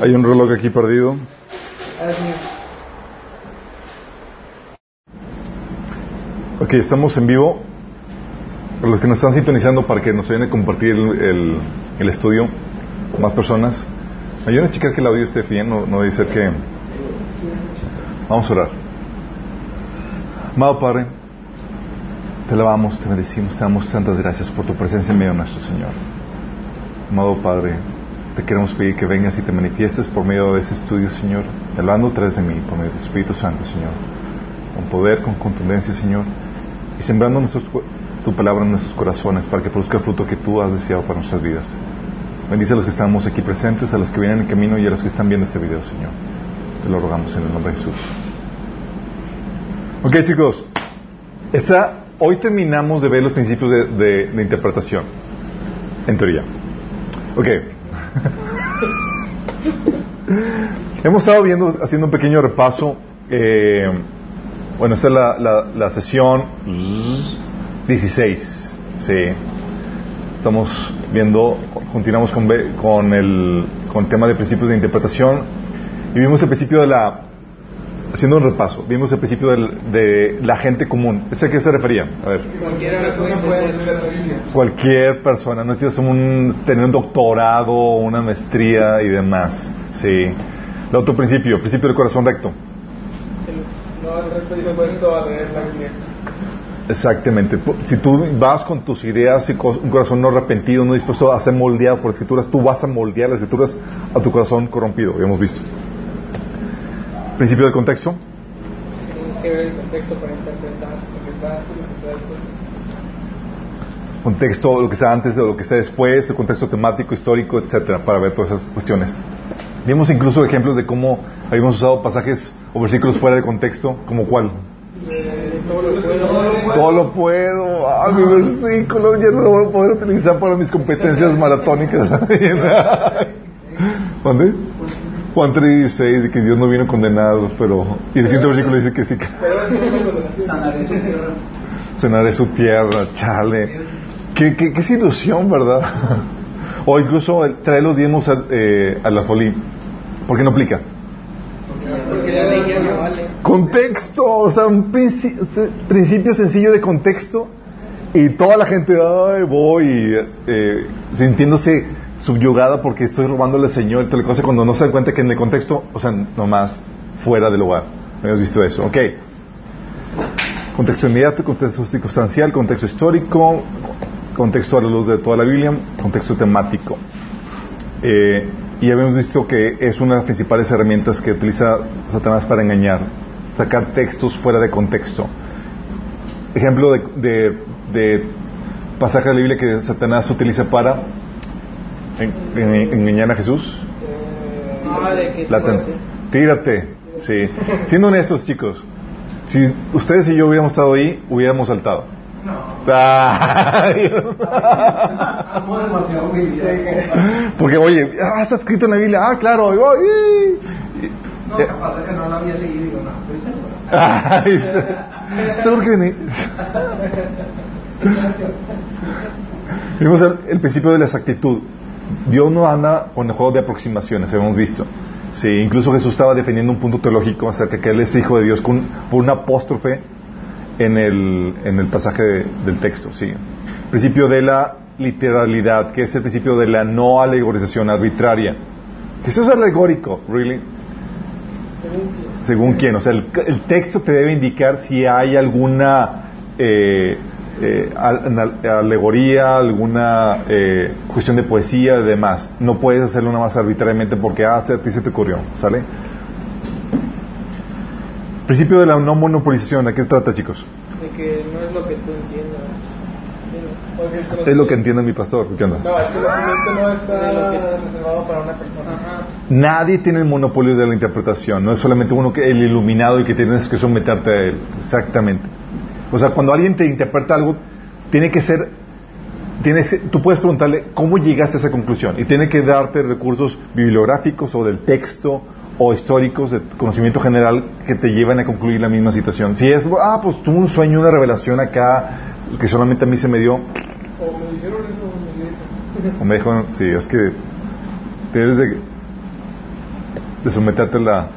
Hay un reloj aquí perdido. Ok, estamos en vivo. Los que nos están sintonizando para que nos vayan a compartir el, el, estudio con más personas, ayuden a checar que el audio esté bien, no, no debe ser que... Vamos a orar. Amado Padre, te alabamos, te bendecimos, te damos tantas gracias por tu presencia en medio de nuestro Señor. Amado Padre, te queremos pedir que vengas y te manifiestes por medio de ese estudio, Señor, hablando a través de mí, por medio del Espíritu Santo, Señor, con poder, con contundencia, Señor, y sembrando nuestros, tu palabra en nuestros corazones para que produzca el fruto que tú has deseado para nuestras vidas. Bendice a los que estamos aquí presentes, a los que vienen en camino y a los que están viendo este video, Señor. Te lo rogamos en el nombre de Jesús. Ok, chicos. Esta, hoy terminamos de ver los principios de, de interpretación, en teoría. Ok. Hemos estado viendo, haciendo un pequeño repaso. Eh, bueno, esta es la, la, sesión 16. Sí. Estamos viendo, continuamos con, con, el, con el tema de principios de interpretación. Y vimos el principio de la haciendo un repaso, vimos el principio del, de la gente común. ¿Ese a qué se refería? A ver. Cualquier persona puede leer la Biblia. Cualquier persona, no necesitas un, tener un doctorado, una maestría y demás. Sí. El otro principio, principio del corazón recto. No, el recto dice puesto a leer la Biblia. Exactamente. Si tú vas con tus ideas y con un corazón no arrepentido, no dispuesto a ser moldeado por escrituras, tú vas a moldear las escrituras a tu corazón corrompido. Hemos visto. Principio del contexto. Tenemos que ver el contexto para interpretar lo que está antes y lo que está después. Contexto, lo que está antes de lo que está después, el contexto temático, histórico, etcétera, para ver todas esas cuestiones. Vimos incluso ejemplos de cómo habíamos usado pasajes o versículos fuera de contexto, como cuál. Todo lo puedo. Todo lo puedo. Ah, mi versículo ya no lo voy a poder utilizar para mis competencias maratónicas. ¿Dónde? Juan 3.16 de que Dios no vino condenado, pero... Y el siguiente versículo dice que sí. Sanaré su tierra. Cenaré su tierra, chale. Qué, qué, qué ilusión, ¿verdad? o incluso el traer los diezmos a, eh, a la folí. ¿Por qué no aplica? Porque la ley ya no vale. Contexto, o sea, un princi- principio sencillo de contexto y toda la gente, ay, voy, eh, sintiéndose subyugada porque estoy robándole al Señor, tal cosa, cuando no se dan cuenta que en el contexto, o sea, nomás fuera del lugar. Hemos visto eso, ok. Contexto inmediato, contexto circunstancial, contexto histórico, contexto a la luz de toda la Biblia, contexto temático. Eh, y habíamos visto que es una de las principales herramientas que utiliza Satanás para engañar, sacar textos fuera de contexto. Ejemplo de, de, de pasaje de la Biblia que Satanás utiliza para en- en- engañar a Jesús. La tírate, sí. Siendo honestos, chicos, si ustedes y yo hubiéramos estado ahí, hubiéramos saltado. Porque, oye, ah, está escrito en la Biblia, ah, claro, oye. No, capaz de que no la había leído. Digo, no, estoy seguro. Seguro que Vimos el, el principio de la exactitud. Dios no anda con el juego de aproximaciones, hemos visto. Sí, incluso Jesús estaba defendiendo un punto teológico acerca de que Él es hijo de Dios con, por una apóstrofe en el, en el pasaje de- del texto. Sí. Principio de la literalidad, que es el principio de la no alegorización arbitraria. Jesús es alegórico, ¿really? Según quién, o sea, el, el texto te debe indicar si hay alguna eh, eh, alegoría, alguna eh, cuestión de poesía y demás. No puedes hacerlo nada más arbitrariamente porque ah, a ti se te ocurrió, ¿sale? Principio de la no monopolización, ¿de qué trata, chicos? De que no es lo que tú entiendas. Es lo que entiende mi pastor, ¿qué onda? No, es que no está reservado para una persona. Nadie tiene el monopolio de la interpretación, no es solamente uno que el iluminado y que tienes que someterte a él, exactamente. O sea, cuando alguien te interpreta algo, tiene que ser, tiene tú puedes preguntarle cómo llegaste a esa conclusión y tiene que darte recursos bibliográficos o del texto o históricos de conocimiento general que te llevan a concluir la misma situación. Si es, ah, pues tuve un sueño, una revelación acá que solamente a mí se me dio, O me dijeron eso o me dijo, sí, es que debes de... de someterte a la,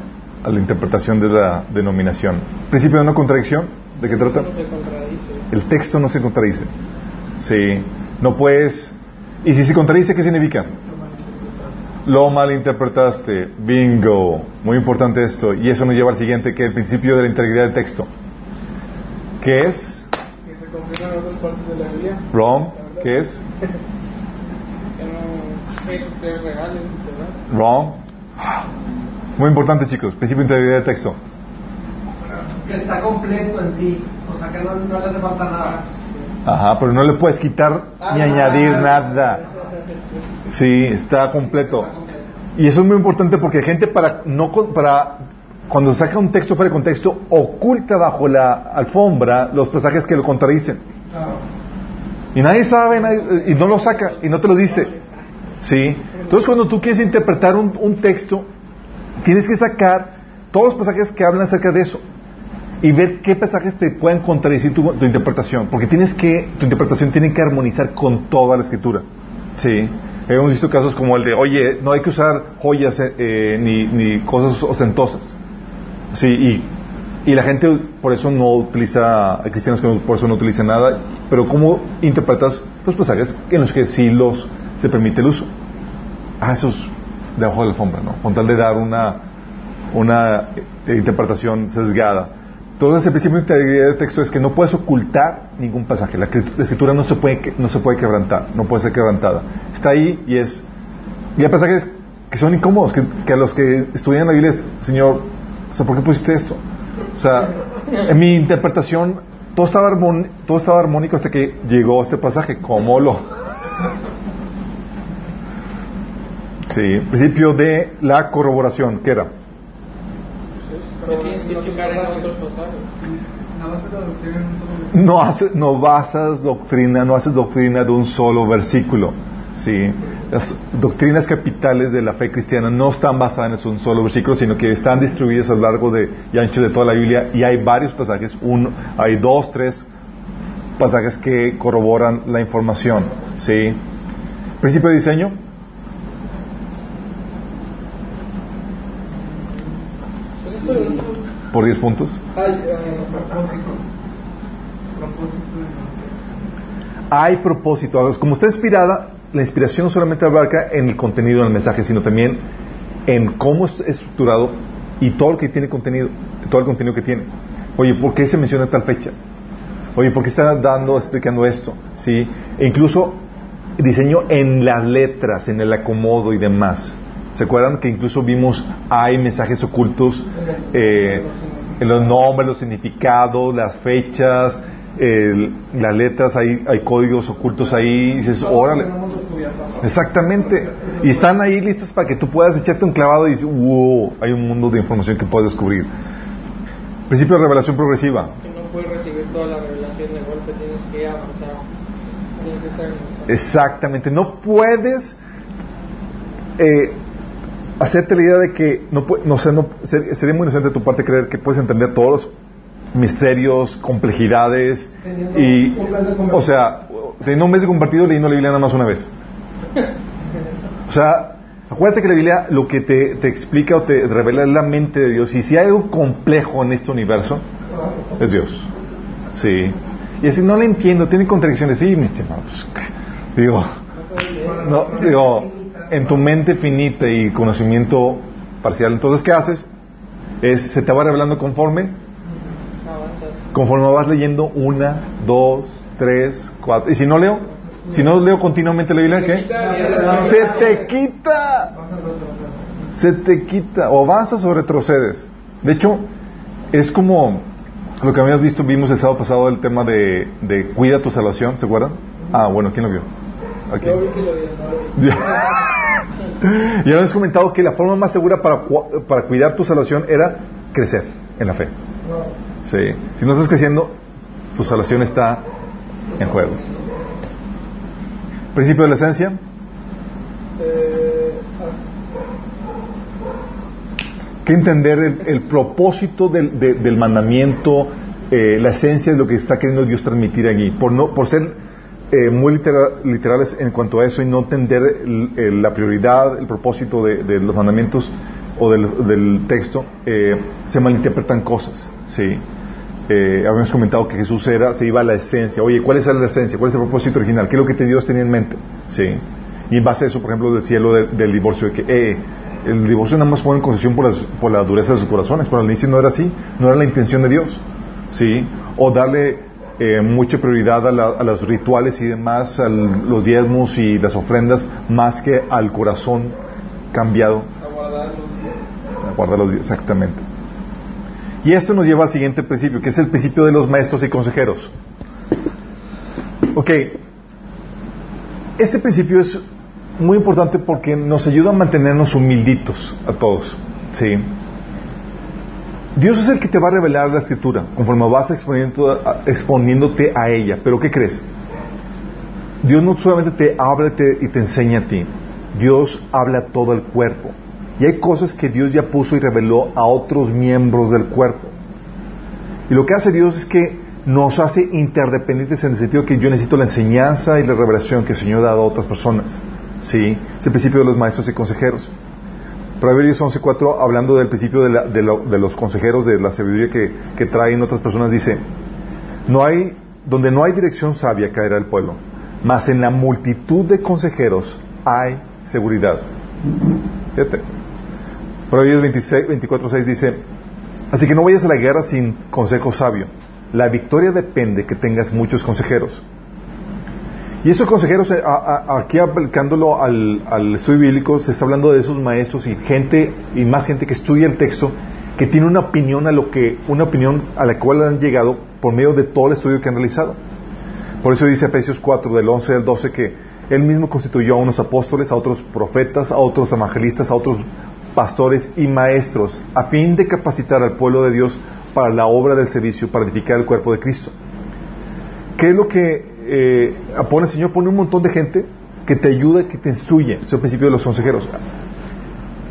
a la interpretación de la denominación. Principio de no contradicción, ¿de qué trata? No se contradice. El texto no se contradice. Sí, no puedes... ¿Y si se contradice, qué significa? Lo malinterpretaste. Bingo. Muy importante esto. Y eso nos lleva al siguiente, que es el principio de la integridad del texto. ¿Qué es? Que se confirman otras partes de la Biblia. Wrong. ¿Qué es? Que no que esos tres reales, ¿verdad? Wrong. Muy importante, chicos. Principio de integridad del texto. Que está completo en sí, o sea que no, no le hace falta nada. Ajá, pero no le puedes quitar ni Ah, añadir ah, nada. Sí, está completo. Y eso es muy importante porque gente para no para cuando saca un texto fuera de contexto oculta bajo la alfombra los pasajes que lo contradicen. Y nadie sabe nadie- y no lo saca y no te lo dice. ¿Sí? Entonces cuando tú quieres interpretar un, un texto, tienes que sacar todos los pasajes que hablan acerca de eso y ver qué pasajes te pueden contradecir tu, tu interpretación, porque tienes que tu interpretación tiene que armonizar con toda la escritura. Sí. Hemos visto casos como el de, oye, no hay que usar joyas eh, eh, ni, ni cosas ostentosas. Sí, y, y la gente por eso no utiliza, hay cristianos que no- por eso no utilizan nada, pero ¿cómo interpretas los pasajes en los que sí los se permite el uso? Ah, eso es debajo de la alfombra, ¿no? Con tal de dar una, una eh, interpretación sesgada. Entonces, el principio de integridad del texto es que no puedes ocultar ningún pasaje. La escrit- la escritura no se puede, quebrantar, no puede ser quebrantada. Está ahí y es... Y hay pasajes que son incómodos, que, a los que estudian la Biblia es, Señor, ¿por qué pusiste esto? O sea, en mi interpretación, todo estaba, armon- todo estaba armónico hasta que llegó este pasaje. ¿Cómo lo...? Sí, principio de la corroboración, ¿qué era? No, hace- no basas doctrina, no haces doctrina de un solo versículo. Sí. Las doctrinas capitales de la fe cristiana no están basadas en un solo versículo, sino que están distribuidas a lo largo de, y ancho de toda la Biblia y hay varios pasajes, uno, hay dos, tres pasajes que corroboran la información. Sí. Principio de diseño. Por 10 puntos. Eh, Propósito. Propósito hay propósito. Como está inspirada, la inspiración no solamente abarca en el contenido del mensaje, sino también en cómo es estructurado y todo lo que tiene contenido, todo el contenido que tiene. Oye, ¿por qué se menciona tal fecha? Oye, ¿por qué está dando, explicando esto? ¿Sí? E incluso diseño en las letras, en el acomodo y demás. ¿Se acuerdan que incluso vimos, hay mensajes ocultos eh, en los nombres, los significados, las fechas, el- las letras, hay, hay códigos ocultos ahí, y dices, órale. Exactamente. Y están ahí listas para que tú puedas echarte un clavado y dices, wow, hay un mundo de información que puedes descubrir. Principio de revelación progresiva. que no puedes recibir toda la revelación de golpe, tienes que avanzar. Tienes que estar en esta- Exactamente. No puedes eh, hacerte la idea de que no, no, sé, no ser- sería muy inocente de tu parte creer que puedes entender todos los misterios, complejidades Teniendo y, o sea, teniendo un mes de compartido leyendo la Biblia nada más una vez. O sea, acuérdate que la Biblia lo que te, te explica o te revela es la mente de Dios. Y si hay algo complejo en este universo, es Dios. Sí. Y así no le entiendo, tiene contradicciones. Sí, mi estimado. pues, digo, no, digo, en tu mente finita y conocimiento parcial. Entonces, ¿qué haces? Es, se te va revelando conforme, conforme vas leyendo una, dos, tres, cuatro. Y si no leo, si no leo continuamente la Biblia, ¿qué? Se te quita. Se te quita. O avanzas o retrocedes. De hecho, es como lo que habíamos visto, vimos el sábado pasado el tema de, de cuida tu salvación, ¿se acuerdan? Ah, bueno, ¿quién lo vio? Aquí. Vi. Ya habíamos comentado que la forma más segura para, para cuidar tu salvación era crecer en la fe. Sí. Si no estás creciendo, tu salvación está en juego. Principio de la esencia. Eh, que entender el, el propósito del, de- del mandamiento, eh, la esencia de lo que está queriendo Dios transmitir allí. Por, no, por ser eh, muy litera- literales en cuanto a eso y no entender el- la prioridad, el propósito de, de los mandamientos, o del, texto, eh, se malinterpretan cosas. ¿sí? Eh, habíamos comentado que Jesús era, se iba a la esencia. Oye, ¿cuál es la esencia? ¿Cuál es el propósito original? ¿Qué es lo que Dios tenía en mente? ¿Sí? Y en base a eso, por ejemplo, del cielo del divorcio, de que eh, el divorcio nada más pone en concesión por, por la dureza de sus corazones, pero al inicio no era así, no era la intención de Dios. ¿Sí? O darle eh, mucha prioridad a, los rituales y demás, a los diezmos y las ofrendas, más que al corazón cambiado. A guardarlos. exactamente. Y esto nos lleva al siguiente principio, que es el principio de los maestros y consejeros. Ok, este principio es muy importante porque nos ayuda a mantenernos humilditos a todos. ¿sí? Dios es el que te va a revelar la escritura conforme vas exponiéndote a ella. Pero ¿qué crees? Dios no solamente te habla y te enseña a ti, Dios habla a todo el cuerpo. Y hay cosas que Dios ya puso y reveló a otros miembros del cuerpo. Y lo que hace Dios es que nos hace interdependientes en el sentido que yo necesito la enseñanza y la revelación que el Señor ha dado a otras personas. ¿Sí? Es el principio de los maestros y consejeros. Proverbios 11.4, hablando del principio de, los consejeros, de la sabiduría que, traen otras personas, dice, no hay, donde no hay dirección sabia caerá el pueblo, mas en la multitud de consejeros hay seguridad. Fíjate. Proverbios 24.6 dice, así que no vayas a la guerra sin consejo sabio. La victoria depende que tengas muchos consejeros. Y esos consejeros, eh, aquí aplicándolo al, estudio bíblico, se está hablando de esos maestros y gente, y más gente que estudia el texto, que tiene una opinión a lo que, una opinión a la cual han llegado por medio de todo el estudio que han realizado. Por eso dice Efesios 4, del 11 al 12, que él mismo constituyó a unos apóstoles, a otros profetas, a otros evangelistas, a otros pastores y maestros, a fin de capacitar al pueblo de Dios para la obra del servicio, para edificar el cuerpo de Cristo. ¿Qué es lo que eh, pone el Señor, pone un montón de gente que te ayuda, que te instruye. Es el principio de los consejeros.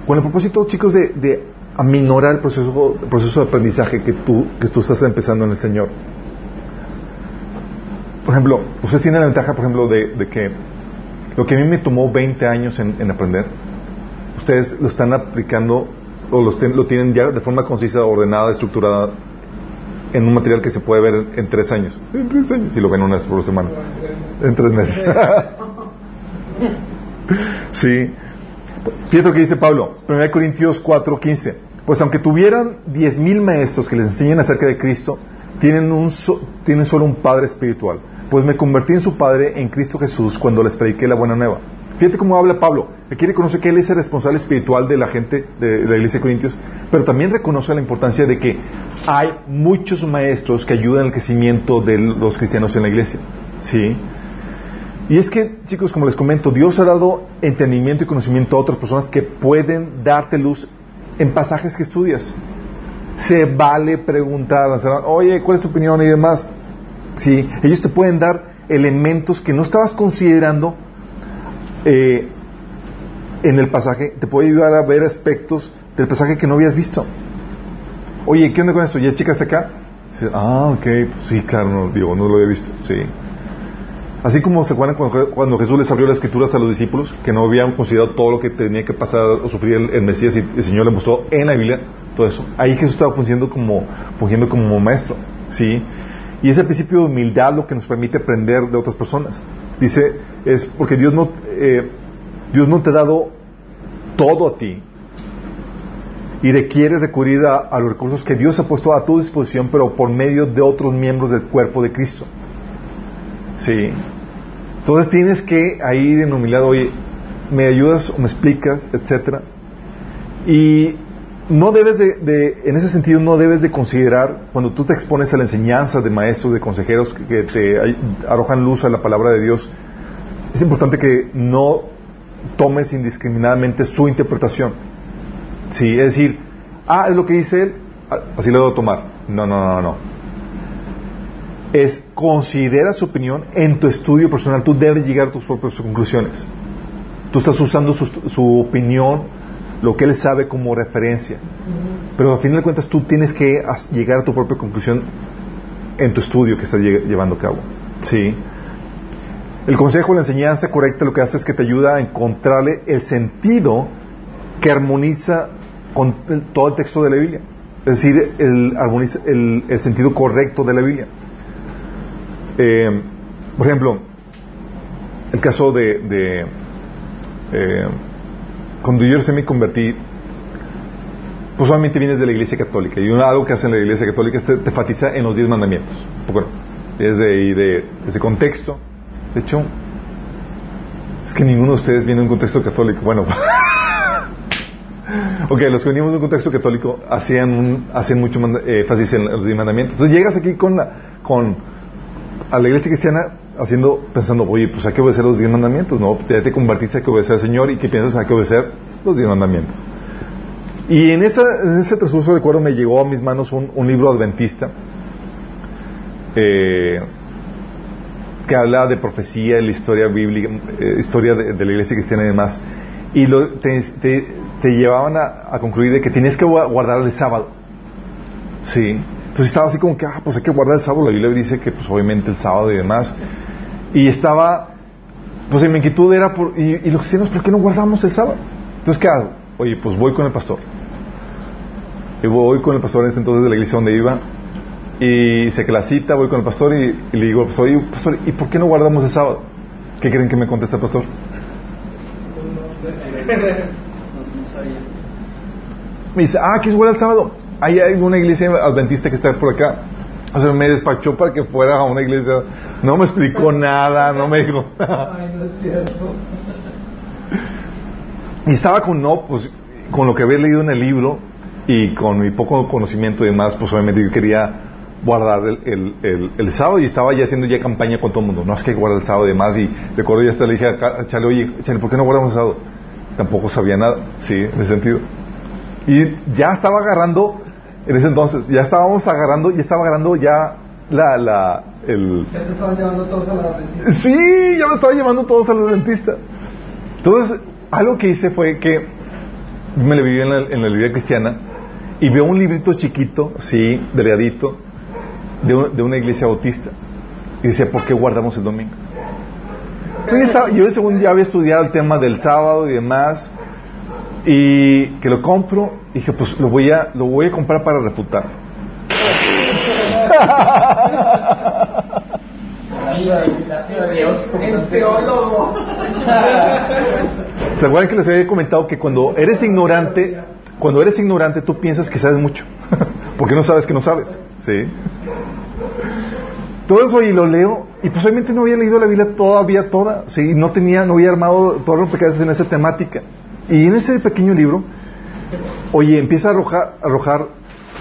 Con el propósito, chicos, de, aminorar el proceso, proceso de aprendizaje que tú, que tú estás empezando en el Señor. Por ejemplo, ustedes tienen la ventaja, por ejemplo, de, que lo que a mí me tomó 20 años en, aprender, ustedes lo están aplicando o lo, lo tienen ya de forma concisa, ordenada, estructurada en un material que se puede ver en, tres años. En tres años, si lo ven una vez por semana. En tres meses. sí. Fíjate lo que dice Pablo, 1 Corintios 4:15. Pues aunque tuvieran diez mil maestros que les enseñen acerca de Cristo, tienen, un tienen solo un Padre espiritual. Pues me convertí en su Padre en Cristo Jesús cuando les prediqué la buena nueva. Fíjate cómo habla Pablo. Aquí reconoce que él es el responsable espiritual de la gente de, la iglesia de Corintios, pero también reconoce la importancia de que hay muchos maestros que ayudan al crecimiento de los cristianos en la iglesia. ¿Sí? Y es que, chicos, como les comento, Dios ha dado entendimiento y conocimiento a otras personas que pueden darte luz en pasajes que estudias. Se vale preguntar, oye, ¿cuál es tu opinión y demás? Sí, ellos te pueden dar elementos que no estabas considerando eh, en el pasaje, te puede ayudar a ver aspectos del pasaje que no habías visto. Oye, ¿qué onda con esto? ¿Ya checaste acá? ah, ok, pues sí, claro, no, digo, no lo había visto, sí. Así como se acuerdan cuando, Jesús les abrió las escrituras a los discípulos, que no habían considerado todo lo que tenía que pasar o sufrir el, Mesías y el Señor le mostró en la Biblia todo eso. Ahí Jesús estaba fungiendo como, fungiendo como maestro, ¿sí? Y ese principio de humildad lo que nos permite aprender de otras personas. Dice, es porque Dios no, eh, Dios no te ha dado todo a ti. Y requieres recurrir a, los recursos que Dios ha puesto a tu disposición, pero por medio de otros miembros del cuerpo de Cristo. Sí. Entonces tienes que ahí en humildad, oye, me ayudas o me explicas, etcétera. Y no debes de, en ese sentido, no debes de considerar, cuando tú te expones a la enseñanza de maestros, de consejeros que, te arrojan luz a la palabra de Dios, es importante que no tomes indiscriminadamente su interpretación. Sí, es decir, ah, es lo que dice él, ah, así lo debo tomar. No, no, no, no. Es considera su opinión en tu estudio personal, tú debes llegar a tus propias conclusiones. Tú estás usando su opinión lo que él sabe como referencia. Pero al final de cuentas tú tienes que llegar a tu propia conclusión en tu estudio que estás llevando a cabo. ¿Sí? El consejo, la enseñanza correcta lo que hace es que te ayuda a encontrarle el sentido que armoniza con todo el texto de la Biblia. Es decir, el, armoniza- el- sentido correcto de la Biblia. Eh, por ejemplo, el caso de, de, eh, cuando yo recién me convertí, pues solamente vienes de la iglesia católica y algo que hace la iglesia católica es te enfatiza en los diez mandamientos. Bueno, desde de ese contexto. De hecho, es que ninguno de ustedes viene de un contexto católico. Bueno, ok, los que venimos de un contexto católico hacían, hacían mucho eh, énfasis en los diez mandamientos. Entonces llegas aquí con la, con, la iglesia cristiana haciendo, pensando, oye, pues hay que obedecer los diez mandamientos, ¿no? Ya te convertiste, hay que obedecer al Señor y que piensas hay que obedecer los diez mandamientos. Y en, ese transcurso recuerdo me llegó a mis manos un, libro adventista eh, que habla de profecía, de la historia bíblica, eh, historia de, la iglesia cristiana y demás. Y te, llevaban a, a concluir de que tenías que gua- guardar el sábado. Sí. Entonces estaba así como que, ah, pues hay que guardar el sábado. La Biblia dice que, pues obviamente el sábado y demás. Y estaba, pues en mi inquietud era, por, y, y los cristianos, ¿por qué no guardamos el sábado? Entonces, ¿qué hago? Oye, pues voy con el pastor. Y voy con el pastor en ese entonces de la iglesia donde iba. Y sé que la cita, voy con el pastor y, y le digo, pues, oye, pastor, ¿y por qué no guardamos el sábado? ¿Qué creen que me contesta el pastor? Me dice, ah, ¿quieres guardar el sábado? Ahí hay una iglesia adventista que está por acá. O sea, me despachó para que fuera a una iglesia. No me explicó nada, no me dijo nada. Ay, no es cierto. Y estaba con no, pues con lo que había leído en el libro y con mi poco conocimiento y demás, pues obviamente yo quería guardar el, el, el- el sábado y estaba ya haciendo ya campaña con todo el mundo. No es que guardar el sábado y demás. Y recuerdo ya hasta le dije a Chale, oye, Chale, ¿por qué no guardamos el sábado? Tampoco sabía nada, sí, en ese sentido. Y ya estaba agarrando, en ese entonces, ya estábamos agarrando, ya estaba agarrando ya la, la, el, Ya te estaban llevando todos a la. Sí, ya me estaba llevando todos al dentista. Entonces, algo que hice fue que me le viví en la, en la librería cristiana y veo un librito chiquito, sí, delgadito, de, un- de una iglesia bautista. Y decía, ¿por qué guardamos el domingo? Entonces, yo, estaba- yo según ya había estudiado el tema del sábado y demás, y que lo compro, dije, pues lo voy a, lo voy a comprar para refutar. ¿Se acuerdan que les había comentado que cuando eres ignorante, cuando eres ignorante tú piensas que sabes mucho? Porque no sabes que no sabes. ¿Sí? Todo eso y lo leo y pues obviamente no había leído la Biblia todavía toda, sí, no tenía, no había armado todos los pecados en esa temática. Y en ese pequeño libro, oye, empieza a arrojar, arrojar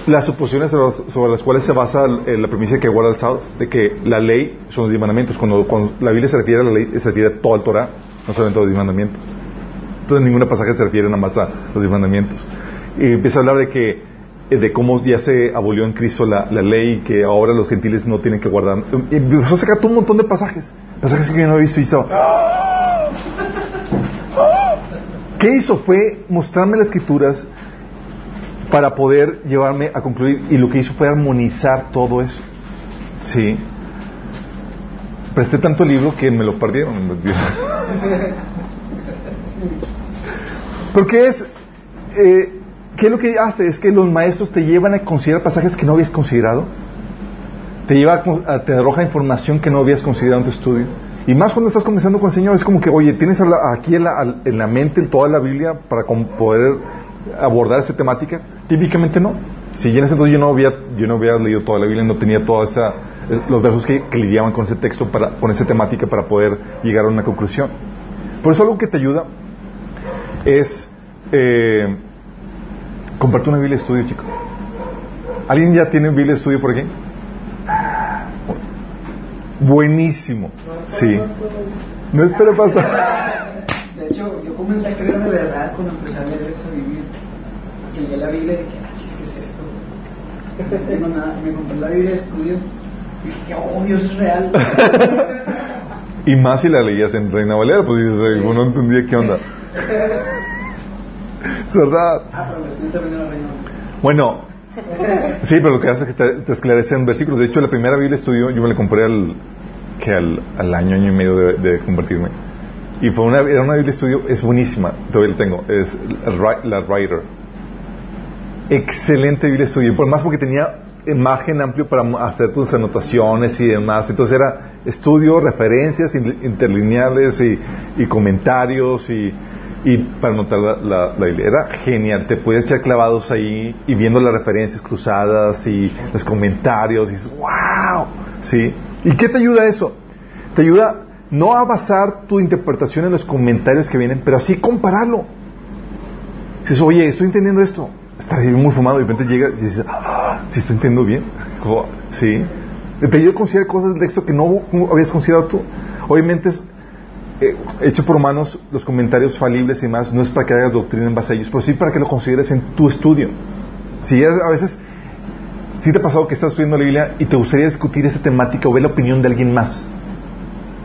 las suposiciones sobre las- cuales se basa la premisa que guarda el sábado, de que la ley son los diez mandamientos. Cuando, cuando la Biblia se refiere a la ley, se refiere a todo el Torah, no solamente a los diez mandamientos. Entonces, ninguna pasaje se refiere nada más a los diez mandamientos. Y empieza a hablar de que eh, de cómo ya se abolió en Cristo la, la ley que ahora los gentiles no tienen que guardar. Y empezó a sacar un montón de pasajes, pasajes que yo no había visto y estaba, ¿Qué hizo? Fue mostrarme las escrituras para poder llevarme a concluir y lo que hizo fue armonizar todo eso. Sí. Presté tanto libro que me lo perdieron. Porque es, eh, ¿qué es lo que hace? Es que los maestros te llevan a considerar pasajes que no habías considerado. Te lleva a te arroja información que no habías considerado en tu estudio. Y más cuando estás comenzando con el Señor, es como que, oye, tienes aquí en la, en la mente toda la Biblia para poder abordar esa temática. Típicamente no. Si en ese entonces yo no había, yo no había leído toda la Biblia, no tenía es- los versos que, lidiaban con ese texto, para, con esa temática para poder llegar a una conclusión. Por eso algo que te ayuda es eh, comparte una Biblia estudio, chico. ¿Alguien ya tiene Biblia de estudio por aquí? Buenísimo. Sí. No espera pasar. De hecho, yo comencé a creer de verdad cuando empecé a leer eso, vivir. Que leí la Biblia y dije, ah, chis, ¿qué es esto? No tengo nada. Me compré la Biblia de estudio y dije, que oh, Dios es real. Y más si la leías en Reina Valera, pues dices, "Ay, uno no entendía qué onda. Es verdad. ah, pero me estoy terminando la reina. Bueno, sí, pero lo que hace es que te, te esclarece en versículos. De hecho, la primera Biblia estudio yo me la compré al, que al, al año, año y medio de, convertirme. Y fue una, era una Biblia estudio, es buenísima, todavía la tengo, es la, Ri- la Writer. excelente Biblia estudio. Por más porque tenía margen amplio para hacer tus anotaciones y demás. Entonces era estudio, referencias interlineales y, comentarios y, para anotar la, Biblia. Era genial. Te puedes echar clavados ahí y viendo las referencias cruzadas y los comentarios y dices, wow. ¿Sí? ¿Y qué te ayuda eso? Te ayuda no a basar tu interpretación en los comentarios que vienen, pero así compararlo. Dices, oye, estoy entendiendo esto. Está muy fumado y de repente llega y dices, ah, ¿sí estoy entendiendo bien? sí. Te ayuda a considerar cosas del texto que no, habías considerado tú. Obviamente eh, hecho por humanos los comentarios falibles y más, no es para que hagas doctrina en base a ellos, pero sí para que lo consideres en tu estudio. Si a veces, si te ha pasado que estás estudiando la Biblia y te gustaría discutir esa temática o ver la opinión de alguien más.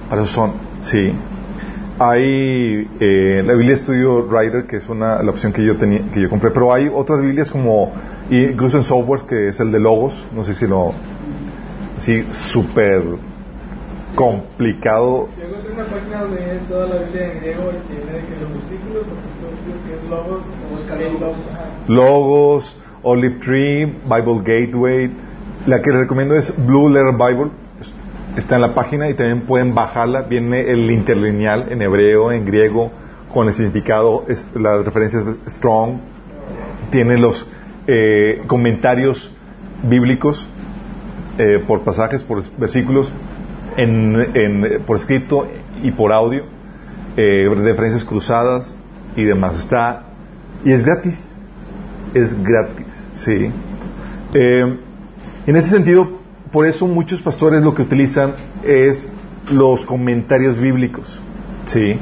Para eso son, sí. Hay eh, la Biblia Studio Writer, que es una, la opción que yo tenía, que yo compré, pero hay otras Biblias como, incluso en softwares, que es el de Logos, no sé si lo, sí, súper complicado. Una página donde toda la Biblia en griego y tiene que los versículos, así que es Logos, Logos, Logos, Olive Tree, Bible Gateway. La que les recomiendo es Blue Letter Bible está en la página y también pueden bajarla. Viene el interlineal en hebreo, en griego, con el significado, las referencias strong. Tiene los eh, comentarios bíblicos eh, por pasajes, por versículos, en, por escrito y por audio, eh, referencias cruzadas y demás. Está y es gratis, es gratis, sí. en ese sentido, por eso muchos pastores lo que utilizan es los comentarios bíblicos. ¿Sí?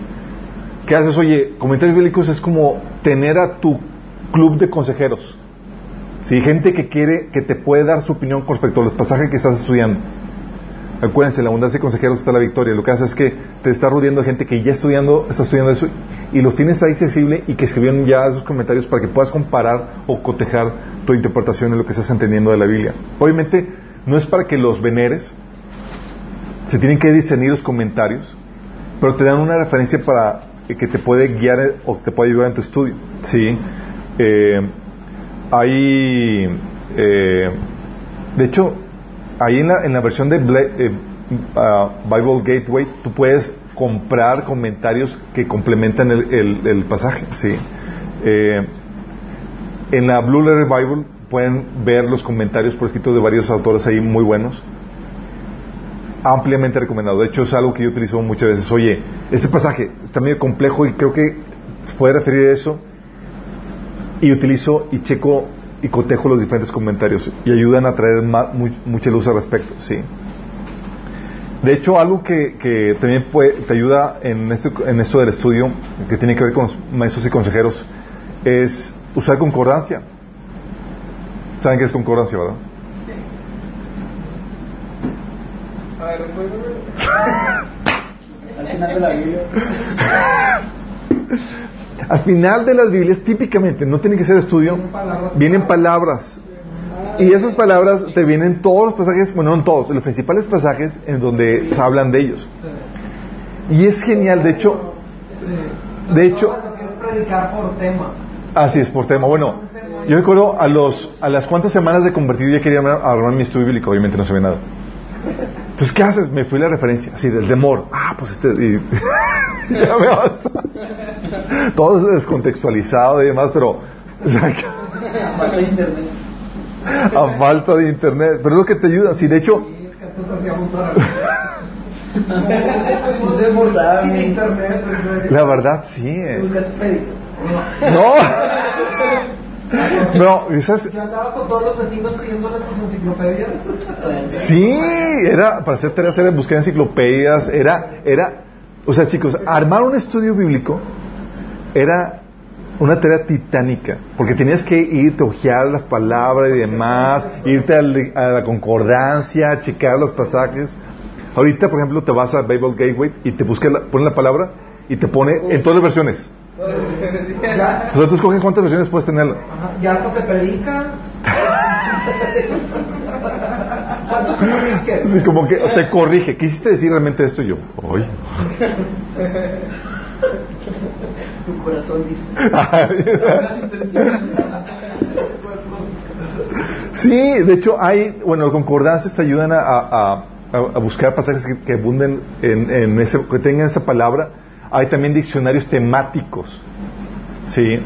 ¿Qué haces? Oye, comentarios bíblicos es como tener a tu club de consejeros. ¿Sí? Gente que quiere, que te puede dar su opinión con respecto a los pasajes que estás estudiando. Acuérdense, la abundancia de consejeros está la victoria. Lo que hace es que te está rodeando de gente que ya estudiando, está estudiando eso y los tienes ahí accesible y que escribieron ya esos comentarios para que puedas comparar o cotejar tu interpretación de lo que estás entendiendo de la Biblia. Obviamente, no es para que los veneres, se tienen que discernir los comentarios, pero te dan una referencia para que te puede guiar o te puede ayudar en tu estudio. Sí. Eh, eh, de hecho, ahí en la, en la versión de eh, ah, Bible Gateway, tú puedes comprar comentarios que complementan el, el, pasaje. Sí. en la Blue Letter Bible pueden ver los comentarios por escrito de varios autores ahí muy buenos. Ampliamente recomendado. De hecho, es algo que yo utilizo muchas veces. Oye, ese pasaje está medio complejo y creo que puede referir a eso. Y utilizo y checo y cotejo los diferentes comentarios y ayudan a traer mucha luz al respecto. Sí. De hecho, algo que, también te ayuda en esto, en esto del estudio, que tiene que ver con maestros y consejeros, es usar concordancia. ¿Saben qué es concordancia, verdad? Sí. A ver, Al final de la Biblia. Al final de las Biblias, típicamente, no tiene que ser estudio, vienen palabras. Y esas palabras te vienen todos los pasajes, bueno, no en todos, los principales pasajes en donde se hablan de ellos. Y es genial, de hecho, de hecho. Así es, por tema. Bueno, yo recuerdo a los a las cuantas semanas de convertido ya quería armar mi estudio bíblico, obviamente no se ve nada. Pues, ¿qué haces? Me fui la referencia, así, del temor. Ah, pues este. Y, ya me vas. Todo es descontextualizado y demás, pero. a falta de internet. A falta de internet. Pero es lo que te ayuda. Si de hecho. La verdad, sí. Eh. Buscas No. No, esas... Yo andaba con todos los vecinos pidiéndoles sus enciclopedias. Sí, era para hacer tareas, era buscar enciclopedias, era, era, o sea, chicos, armar un estudio bíblico era una tarea titánica, porque tenías que irte a ojear las palabras y demás, irte a, la concordancia, checar los pasajes. Ahorita, por ejemplo, te vas a Bible Gateway y te buscas, la, pones la palabra y te pone en todas las versiones. O sea, tú escoges cuántas versiones puedes tener. Ya hasta te predica. sí, como que te corrige. ¿Quisiste decir realmente esto yo? Hoy. tu corazón dice. Sí, de hecho hay, bueno, las concordancias te ayudan a, a- a- a buscar pasajes que, que abunden en, en ese, que tengan esa palabra. Hay también diccionarios temáticos. Sí,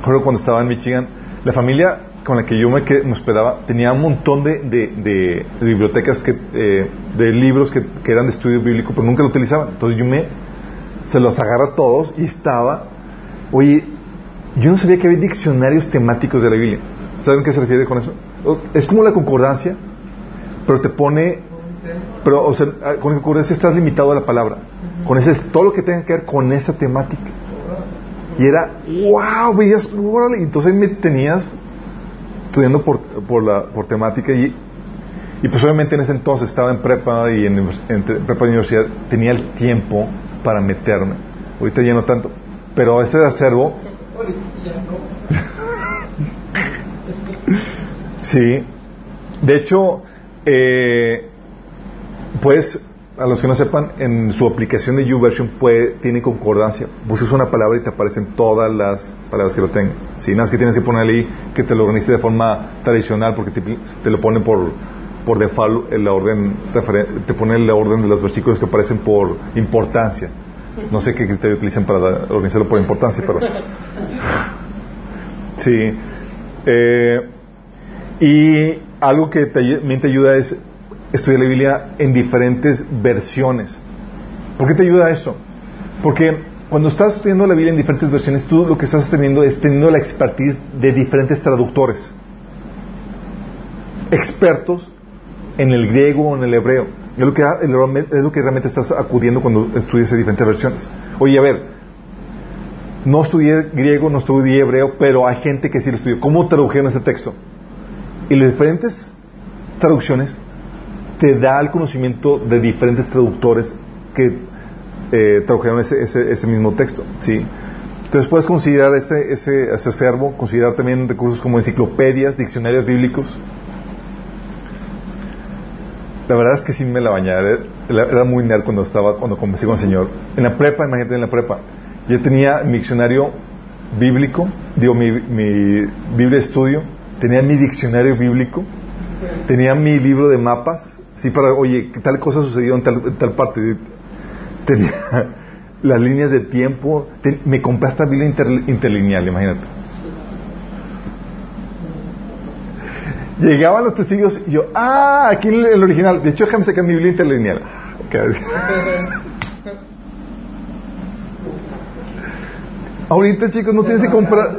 recuerdo cuando estaba en Michigan, la familia con la que yo me, que- me hospedaba tenía un montón de, de- bibliotecas, que, eh, de libros que, eran de estudio bíblico, pero nunca lo utilizaban. Entonces yo me, se los agarra a todos y estaba, oye, yo no sabía que había diccionarios temáticos de la Biblia. ¿Saben qué se refiere con eso? Es como la concordancia, pero te pone, pero o sea, con la concordancia estás limitado a la palabra. Con ese es todo lo que tenga que ver con esa temática. Y era, wow, veías, órale. Entonces me tenías estudiando por, por, la, por temática y, y pues obviamente en ese entonces estaba en prepa y en, prepa y universidad tenía el tiempo para meterme. Ahorita ya no tanto. Pero ese acervo, sí. De hecho, eh, pues, a los que no sepan, en su aplicación de YouVersion puede, tiene concordancia. Buscas una palabra y te aparecen todas las palabras que lo tengan. Sí, nada más que tienes que poner ahí que te lo organice de forma tradicional porque te, te lo pone por, por default en la orden, te pone el orden de los versículos que aparecen por importancia. No sé qué criterio utilizan para organizarlo por importancia, pero... Sí. Eh, y algo que también te ayuda es estudiar la Biblia en diferentes versiones. ¿Por qué te ayuda eso? Porque cuando estás estudiando la Biblia en diferentes versiones, tú lo que estás teniendo es teniendo la expertise de diferentes traductores. Expertos en el griego o en el hebreo. Es lo que, es lo que realmente estás acudiendo cuando estudias en diferentes versiones. Oye, a ver, no estudié griego, no estudié hebreo, pero hay gente que sí lo estudió. ¿Cómo tradujeron ese texto? Y las diferentes traducciones te da el conocimiento de diferentes traductores que eh, tradujeron ese, ese, mismo texto. ¿sí? Entonces puedes considerar ese, ese, ese acervo, considerar también recursos como enciclopedias, diccionarios bíblicos. La verdad es que sí me la bañaba. Era, muy nerd cuando estaba, cuando comencé con el Señor. En la prepa, imagínate en la prepa, yo tenía mi diccionario bíblico, digo, mi, mi Biblia estudio, tenía mi diccionario bíblico, tenía mi libro de mapas, sí, para, oye, ¿qué tal cosa sucedió en tal, tal parte? Tenía las líneas de tiempo, me compré esta Biblia inter- interlineal, imagínate. Llegaban los testigos y yo, ah, aquí el, original. De hecho, déjame sacar mi Biblia interlineal. Ahorita, chicos, no tienes que comprar.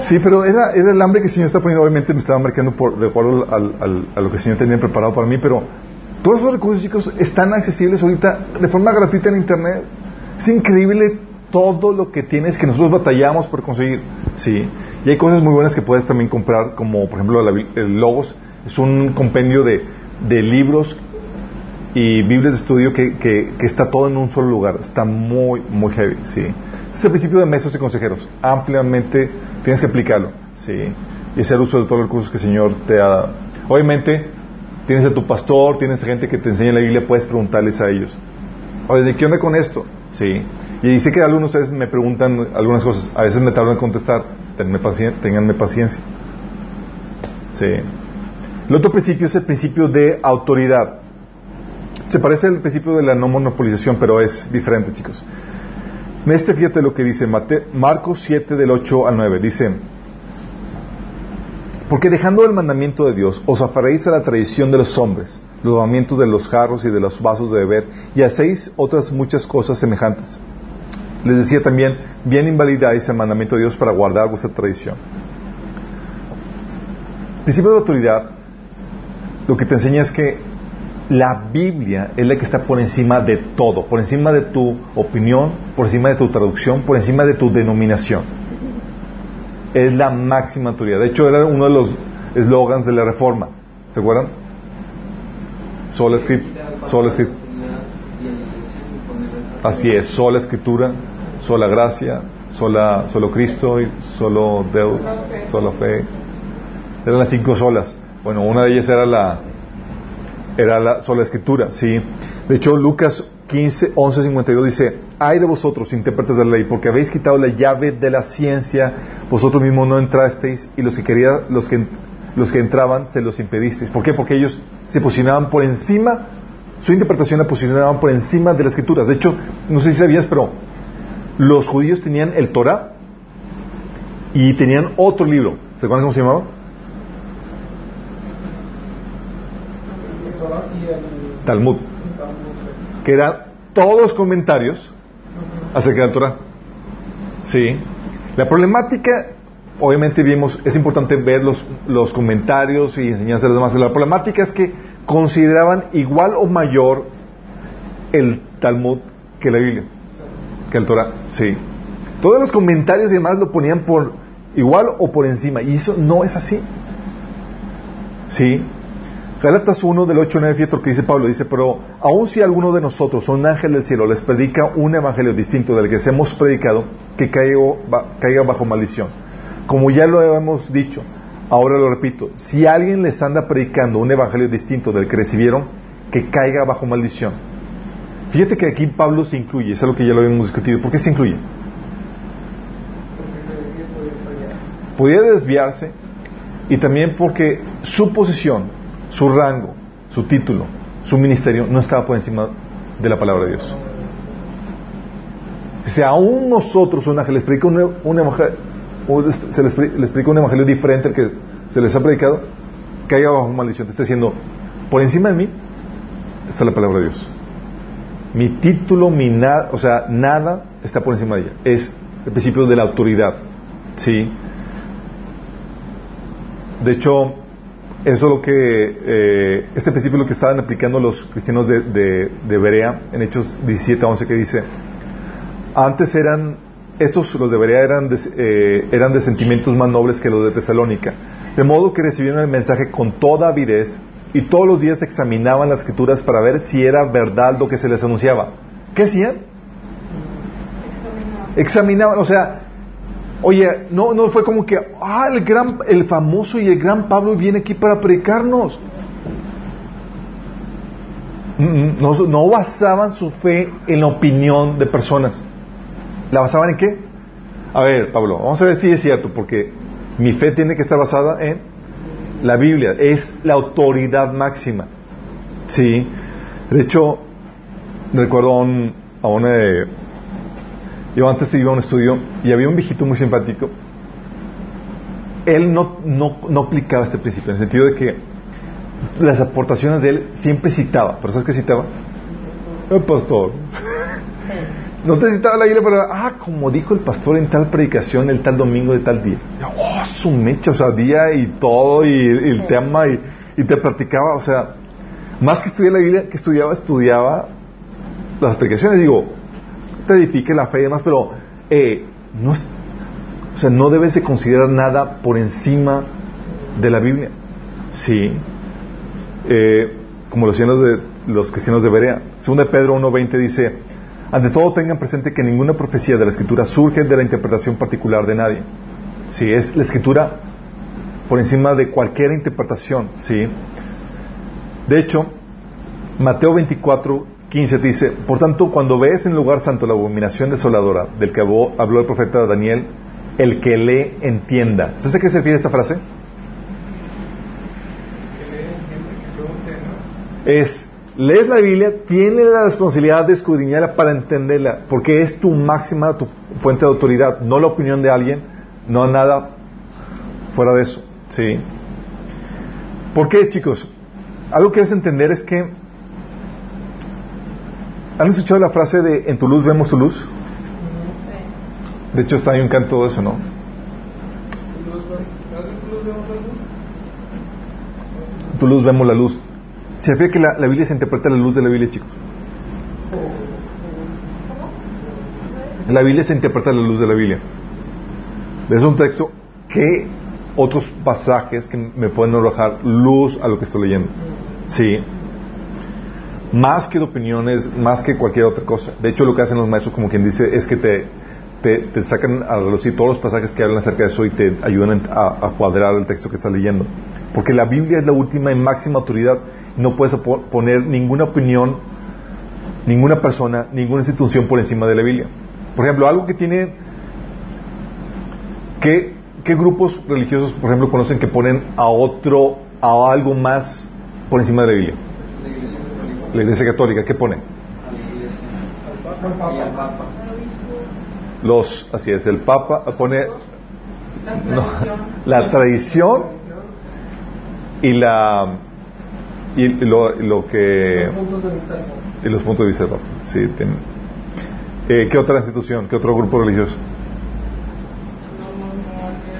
Sí, pero era, era el hambre que el Señor está poniendo. Obviamente me estaba marcando por, de acuerdo al, a lo que el Señor tenía preparado para mí, pero todos esos recursos, chicos, están accesibles ahorita de forma gratuita en Internet. Es increíble todo lo que tienes que nosotros batallamos por conseguir. Sí. Y hay cosas muy buenas que puedes también comprar, como por ejemplo el Logos. Es un compendio de, de libros y Biblias de estudio que, que- que está todo en un solo lugar. Está muy, muy heavy, sí. Es el principio de maestros y consejeros. Ampliamente tienes que aplicarlo, sí. Y hacer uso de todos los recursos que el Señor te ha dado. Obviamente, tienes a tu pastor, tienes a gente que te enseña la Biblia, puedes preguntarles a ellos. Oye, ¿de qué onda con esto? Sí. Y sé que algunos de ustedes me preguntan algunas cosas. A veces me tardo en contestar. Ténganme pacien- ténganme paciencia. Sí. El otro principio es el principio de autoridad. Se parece al principio de la no monopolización, pero es diferente, chicos. En este, fíjate lo que dice Marcos 7, del 8 al 9. Dice: Porque dejando el mandamiento de Dios, os aferréis a la tradición de los hombres, los lavamientos de los jarros y de los vasos de beber, y hacéis otras muchas cosas semejantes. Les decía también: Bien invalidáis el mandamiento de Dios para guardar vuestra tradición. Principio de autoridad lo que te enseña es que la Biblia es la que está por encima de todo, por encima de tu opinión, por encima de tu traducción, por encima de tu denominación. Es la máxima autoridad. De hecho, era uno de los eslogans de la Reforma. ¿Se acuerdan? Sola escritura. Sola escritura. Así es, sola escritura, sola gracia, sola, solo Cristo y solo Deus, solo fe. Eran las cinco solas. Bueno, una de ellas era la era la sola escritura, sí. De hecho, Lucas 15, 11, 52 dice, hay de vosotros, intérpretes de la ley, porque habéis quitado la llave de la ciencia, vosotros mismos no entrasteis, y los que querían, los que, los que entraban, se los impedisteis. ¿Por qué? Porque ellos se posicionaban por encima, su interpretación la posicionaban por encima de las escrituras. De hecho, no sé si sabías, pero los judíos tenían el Torah y tenían otro libro. ¿Se acuerdan cómo se llamaba? Talmud. Que eran todos los comentarios acerca de la Torah. Sí. La problemática, obviamente vimos, es importante ver los, los comentarios y enseñanzas de los demás. La problemática es que consideraban igual o mayor el Talmud que la Biblia, que el Torah. Sí. Todos los comentarios y demás lo ponían por igual o por encima. Y eso no es así. ¿Sí? Galatas 1 del 8 9, fíjate lo que dice Pablo, dice, pero aun si alguno de nosotros, un ángel del cielo, les predica un evangelio distinto del que hemos predicado, que caiga, bajo maldición. Como ya lo hemos dicho, ahora lo repito, si alguien les anda predicando un evangelio distinto del que recibieron, que caiga bajo maldición. Fíjate que aquí Pablo se incluye, es algo que ya lo habíamos discutido. ¿Por qué se incluye? Podía desviarse y también porque su posición su rango, su título, su ministerio no estaba por encima de la palabra de Dios. Si aún nosotros, un ángel, les predica un, evangelio, se les, explica un evangelio diferente al que se les ha predicado, caiga bajo maldición. Te está diciendo, por encima de mí está la palabra de Dios. Mi título, mi nada, o sea, nada está por encima de ella. Es el principio de la autoridad. ¿Sí? De hecho, eso es lo que, eh, este principio es lo que estaban aplicando los cristianos de, de, Berea en Hechos 17 11 que dice, antes eran, estos, los de Berea eran de, eh, eran de sentimientos más nobles que los de Tesalónica, de modo que recibieron el mensaje con toda avidez y todos los días examinaban las escrituras para ver si era verdad lo que se les anunciaba. ¿Qué hacían? Examinaban, examinaban o sea, Oye, no, no fue como que, ah, el gran, el famoso y el gran Pablo viene aquí para predicarnos. No, no basaban su fe en la opinión de personas. ¿La basaban en qué? A ver, Pablo, vamos a ver si es cierto, porque mi fe tiene que estar basada en la Biblia, es la autoridad máxima. Sí. De hecho, recuerdo a, un, a de yo antes iba a un estudio y había un viejito muy simpático. Él no, no, no aplicaba este principio, en el sentido de que las aportaciones de él siempre citaba. ¿Pero sabes qué citaba? El pastor. No te citaba la Biblia, pero, ah, como dijo el pastor en tal predicación, el tal domingo de tal día. Oh, su mecha, o sea, día y todo, y, el tema, y, y, te platicaba, o sea, más que estudiar la Biblia, que estudiaba, estudiaba las predicaciones. Digo, edifique la fe y demás, pero eh, no, o sea, no debes de considerar nada por encima de la Biblia. Sí. Eh, como los, de, los cristianos de Berea. Segunda de Pedro 1.20 dice, ante todo tengan presente que ninguna profecía de la Escritura surge de la interpretación particular de nadie. Sí, es la Escritura por encima de cualquier interpretación. Sí. De hecho, Mateo 24, 15 dice, por tanto, cuando ves en el lugar santo la abominación desoladora del que habló el profeta Daniel, el que le entienda. ¿Sabes a qué se refiere esta frase? Es, lees la Biblia, tienes la responsabilidad de escudriñarla para entenderla, porque es tu máxima, tu fuente de autoridad, no la opinión de alguien, no nada fuera de eso. ¿Sí? ¿Por qué, chicos? Algo que debes entender es que ¿Han escuchado la frase de en tu luz vemos tu luz? De hecho está ahí un canto de eso, ¿no? En tu luz vemos la luz. Se refiere que la, Biblia se interpreta la luz de la Biblia, chicos. La Biblia se interpreta la luz de la Biblia. Es un texto que otros pasajes que me pueden arrojar luz a lo que estoy leyendo. Sí más que de opiniones, más que cualquier otra cosa. De hecho, lo que hacen los maestros, como quien dice, es que te, te, sacan a relucir todos los pasajes que hablan acerca de eso y te ayudan a, cuadrar el texto que estás leyendo. Porque la Biblia es la última y máxima autoridad. No puedes poner ninguna opinión ninguna persona, ninguna institución por encima de la Biblia. Por ejemplo, algo que tiene... ¿Qué, qué grupos religiosos, por ejemplo, conocen que ponen a otro, a algo más por encima de la Biblia? La iglesia católica. ¿qué pone? Los, así es, el Papa pone no, la tradición y la y lo, lo que y los puntos de vista del Papa. Sí, tiene- eh, ¿Qué otra institución? ¿Qué otro grupo religioso?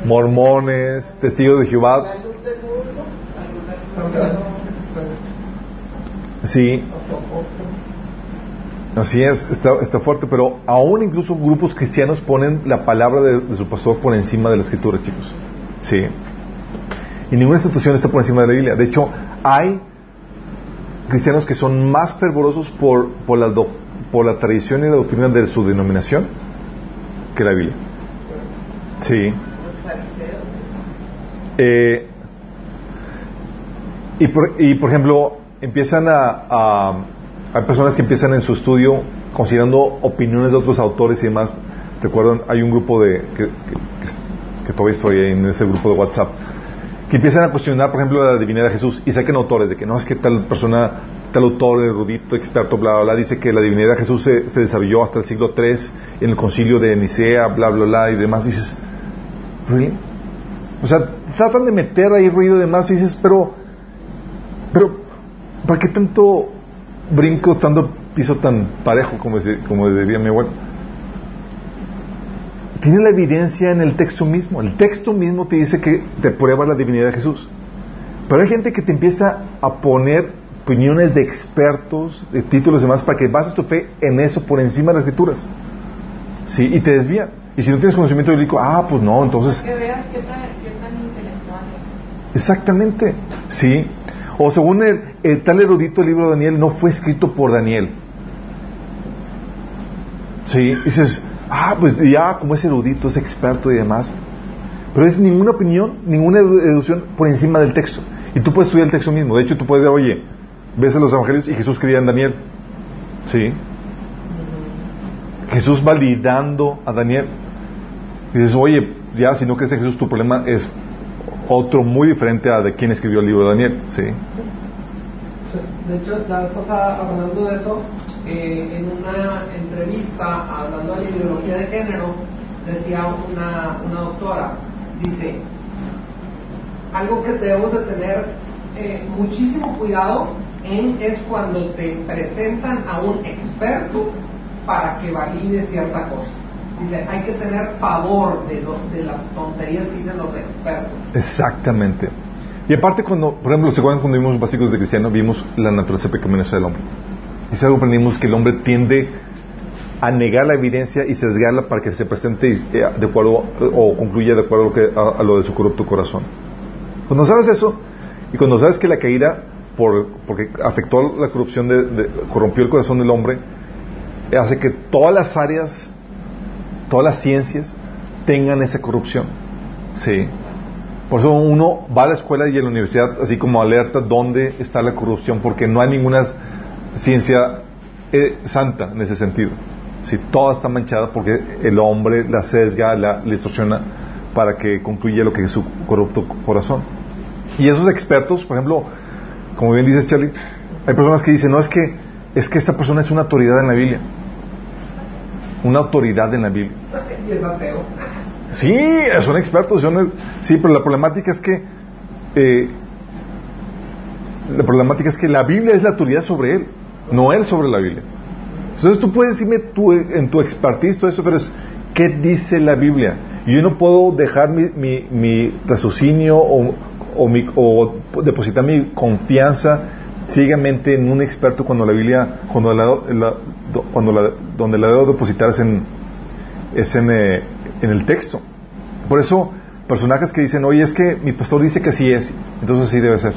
Mormones, testigos de Jehová. Sí, así es, está, está fuerte, pero aún incluso grupos cristianos ponen la palabra de, su pastor por encima de la escritura, chicos. Sí. Y ninguna institución está por encima de la Biblia. De hecho, hay cristianos que son más fervorosos por, por, la, doc- por la tradición y la doctrina de su denominación que la Biblia. Sí. Eh, y, por, y por ejemplo, empiezan a, Hay personas que empiezan en su estudio considerando opiniones de otros autores y demás. Recuerdan, hay un grupo de. que, que- que todavía estoy en ese grupo de WhatsApp. Que empiezan a cuestionar, por ejemplo, la divinidad de Jesús y saquen autores de que no es que tal persona, tal autor, erudito, experto, bla, bla, bla, dice que la divinidad de Jesús se, se desarrolló hasta el siglo III en el concilio de Nicea, bla, bla, bla, y demás. Dices, ¿really? O sea, tratan de meter ahí ruido y demás y dices, pero, pero, ¿para qué tanto brinco, tanto piso tan parejo, como, como diría mi abuelo? Tiene la evidencia en el texto mismo. El texto mismo te dice que te prueba la divinidad de Jesús. Pero hay gente que te empieza a poner opiniones de expertos, de títulos y demás, para que bases tu fe en eso por encima de las escrituras. ¿Sí? Y te desvía. Y si no tienes conocimiento bíblico, ah, pues no, entonces Que veas qué tan, qué tan intelectual. Exactamente, sí. O según el, tal erudito, el libro de Daniel no fue escrito por Daniel. Sí, dices, ah, pues ya como es erudito, es experto y demás. Pero es ninguna opinión, ninguna edu- deducción por encima del texto. Y tú puedes estudiar el texto mismo. De hecho, tú puedes ver, oye, ves en los evangelios y Jesús creía en Daniel. Sí. Jesús validando a Daniel. Y dices, oye, ya si no crees en Jesús, tu problema es otro muy diferente a de quién escribió el libro de Daniel. Sí. De hecho, la vez pasada, hablando de eso, eh, en una entrevista, hablando de la ideología de género, decía una, una doctora, dice, algo que debemos de tener eh, muchísimo cuidado en es cuando te presentan a un experto para que valide cierta cosa. Dice, hay que tener pavor de, de las tonterías que dicen los expertos. Exactamente. Y aparte cuando, por ejemplo, ¿se acuerdan cuando vimos básicos de cristiano? Vimos la naturaleza pecaminosa del hombre. Y si algo aprendimos que el hombre tiende a negar la evidencia y sesgarla para que se presente eh, de acuerdo o concluya de acuerdo a lo, que- a- a lo de su corrupto corazón. Cuando sabes eso y cuando sabes que la caída por, porque afectó la corrupción, de, de- corrompió el corazón del hombre, hace que todas las áreas, todas las ciencias tengan esa corrupción. Sí. Por eso uno va a la escuela y a la universidad así como alerta dónde está la corrupción, porque no hay ninguna ciencia eh, santa en ese sentido. Sí, toda está manchada porque el hombre la sesga, la, distorsiona para que concluya lo que es su corrupto corazón. Y esos expertos, por ejemplo, como bien dices Charlie, hay personas que dicen, no, es que, es que esa persona es una autoridad en la Biblia. Una autoridad en la Biblia. Y es ateo. Sí, son expertos. son- sí, pero la problemática es que eh, la problemática es que la Biblia es la autoridad sobre él, no él sobre la Biblia. Entonces tú puedes decirme tu- en tu expertise todo eso, pero es ¿qué dice la Biblia? Y yo no puedo dejar mi, mi, mi raciocinio o, o, mi- o depositar mi confianza ciegamente en un experto cuando la Biblia, cuando la, la- cuando la, donde la debo depositar es en, es en, eh, en el texto. Por eso, personajes que dicen, oye, es que mi pastor dice que así es, entonces así debe ser.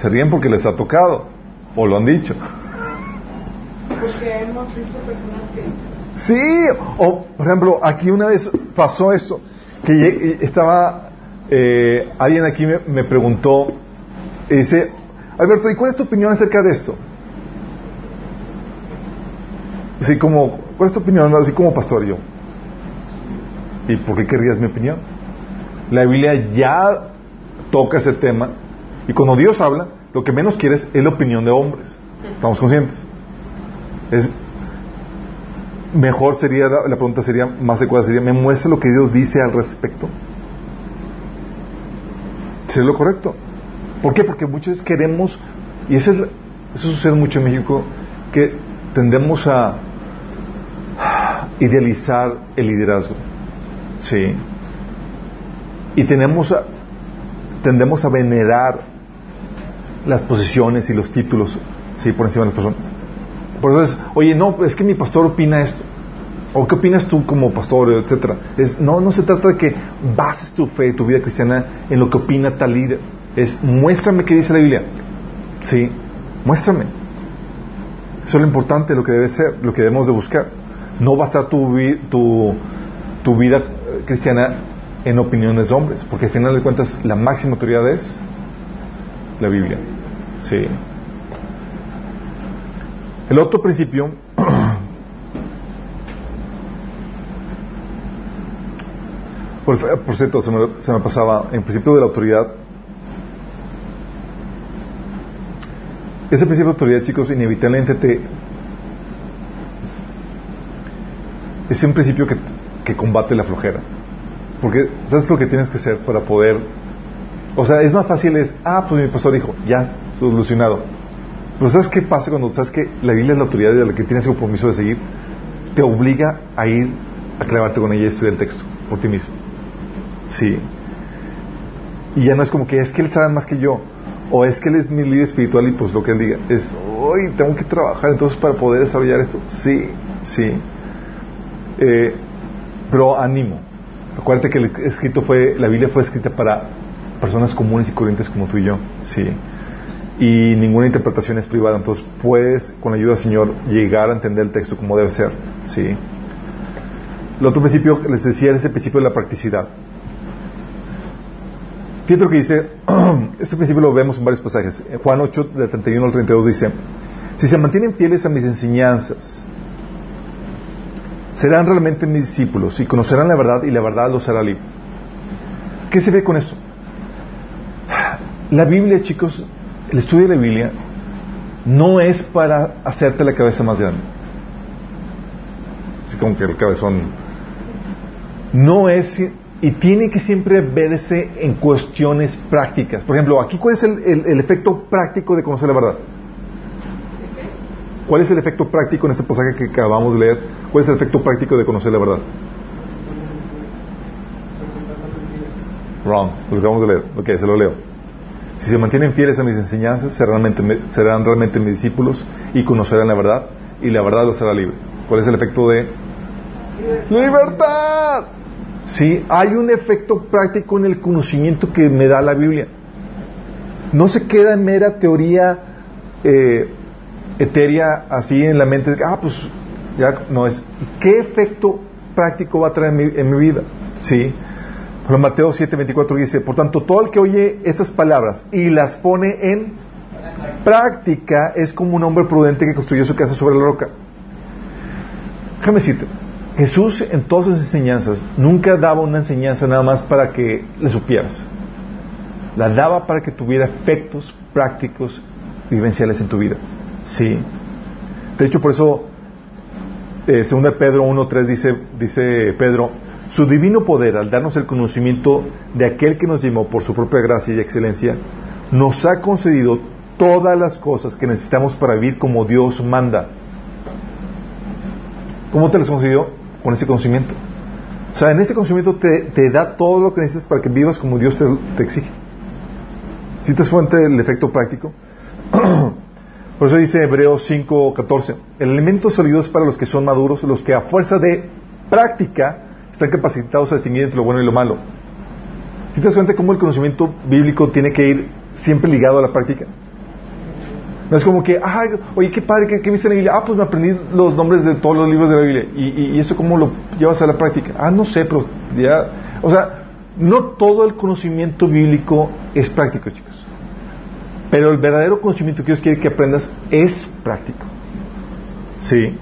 Se ríen porque les ha tocado, o lo han dicho. Porque hemos visto personas que Sí, o por ejemplo, aquí una vez pasó esto, que estaba, eh, alguien aquí me, preguntó, y dice, Alberto, ¿y cuál es tu opinión acerca de esto? Así como, ¿cuál es tu opinión? Así como pastor yo. ¿Y por qué querrías mi opinión? La Biblia ya toca ese tema y cuando Dios habla, lo que menos quieres es la opinión de hombres. ¿Estamos conscientes? Es, mejor sería, la pregunta sería, más adecuada sería, ¿me muestra lo que Dios dice al respecto? ¿Sería lo correcto? ¿Por qué? Porque muchas veces queremos, y eso, es, eso sucede mucho en México, que tendemos a idealizar el liderazgo. Sí. Y tenemos a, tendemos a venerar las posiciones y los títulos, sí, por encima de las personas. Por eso es, oye, no, es que mi pastor opina esto. ¿O qué opinas tú como pastor, etcétera? Es, no, no se trata de que bases tu fe, tu vida cristiana en lo que opina tal líder. Es, muéstrame qué dice la Biblia. Sí, muéstrame. Eso es lo importante, lo que debe ser, lo que debemos de buscar. No basar tu, tu, vida cristiana en opiniones de hombres, porque al final de cuentas la máxima autoridad es la Biblia. Sí. El otro principio por, por cierto, se me, se me pasaba, en principio de la autoridad, ese principio de autoridad, chicos, inevitablemente te, es un principio que, que combate la flojera. Porque, ¿sabes lo que tienes que hacer para poder... O sea, es más fácil es, ah, pues mi pastor dijo, ya, solucionado. Pero ¿sabes qué pasa cuando sabes que la Biblia es la autoridad de la que tienes el compromiso de seguir? Te obliga a ir a clavarte con ella y estudiar el texto por ti mismo. Sí. Y ya no es como que es que él sabe más que yo. O es que él es mi líder espiritual y pues lo que él diga es, hoy tengo que trabajar entonces para poder desarrollar esto. Sí, sí. Eh, pero ánimo. Acuérdate que el escrito fue, la Biblia fue escrita para personas comunes y corrientes como tú y yo. Sí. Y ninguna interpretación es privada. Entonces puedes, con la ayuda del Señor, llegar a entender el texto como debe ser. Sí. El otro principio, les decía, es el principio de la practicidad. Fíjate lo que dice, este principio lo vemos en varios pasajes. En Juan 8, del 31 al 32 dice, si se mantienen fieles a mis enseñanzas, serán realmente mis discípulos y conocerán la verdad y la verdad los hará libre. ¿Qué se ve con esto? La Biblia, chicos, el estudio de la Biblia no es para hacerte la cabeza más grande. Así como que el cabezón. No es, y tiene que siempre verse en cuestiones prácticas. Por ejemplo, aquí, ¿cuál es el, el- efecto práctico de conocer la verdad? ¿Cuál es el efecto práctico en ese pasaje que acabamos de leer? ¿Cuál es el efecto práctico de conocer la verdad? Wrong, lo acabamos de leer. Ok, se lo leo. Si se mantienen fieles a mis enseñanzas, serán realmente, serán realmente mis discípulos y conocerán la verdad, y la verdad los hará libre. ¿Cuál es el efecto de libertad? Sí, hay un efecto práctico en el conocimiento que me da la Biblia. No se queda en mera teoría eh, etérea así en la mente. Ah, pues ya no es. ¿Qué efecto práctico va a traer en mi, vida? Sí. Pero Mateo 7:24 dice, por tanto, todo el que oye estas palabras y las pone en práctica es como un hombre prudente que construyó su casa sobre la roca. Déjame decirte, Jesús en todas sus enseñanzas nunca daba una enseñanza nada más para que le supieras. La daba para que tuviera efectos prácticos vivenciales en tu vida. Sí. De hecho, por eso, eh, 2 Pedro 1.3 dice, dice Pedro, su divino poder, al darnos el conocimiento de aquel que nos llamó por su propia gracia y excelencia, nos ha concedido todas las cosas que necesitamos para vivir como Dios manda. ¿Cómo te las concedió? Con ese conocimiento. O sea, en ese conocimiento te, te da todo lo que necesitas para que vivas como Dios te, te exige. ¿Sí te das cuenta del efecto práctico? Por eso dice Hebreos 5:14, el alimento sólido es para los que son maduros, los que a fuerza de práctica están capacitados a distinguir entre lo bueno y lo malo. ¿Sí te das cuenta cómo el conocimiento bíblico tiene que ir siempre ligado a la práctica? No es como que, ay, oye, qué padre, ¿qué, qué viste en la Biblia? Ah, pues me aprendí los nombres de todos los libros de la Biblia. ¿Y, y, y eso cómo lo llevas a la práctica? Ah, no sé, pero ya... O sea, no todo el conocimiento bíblico es práctico, chicos. Pero el verdadero conocimiento que Dios quiere que aprendas es práctico. Sí.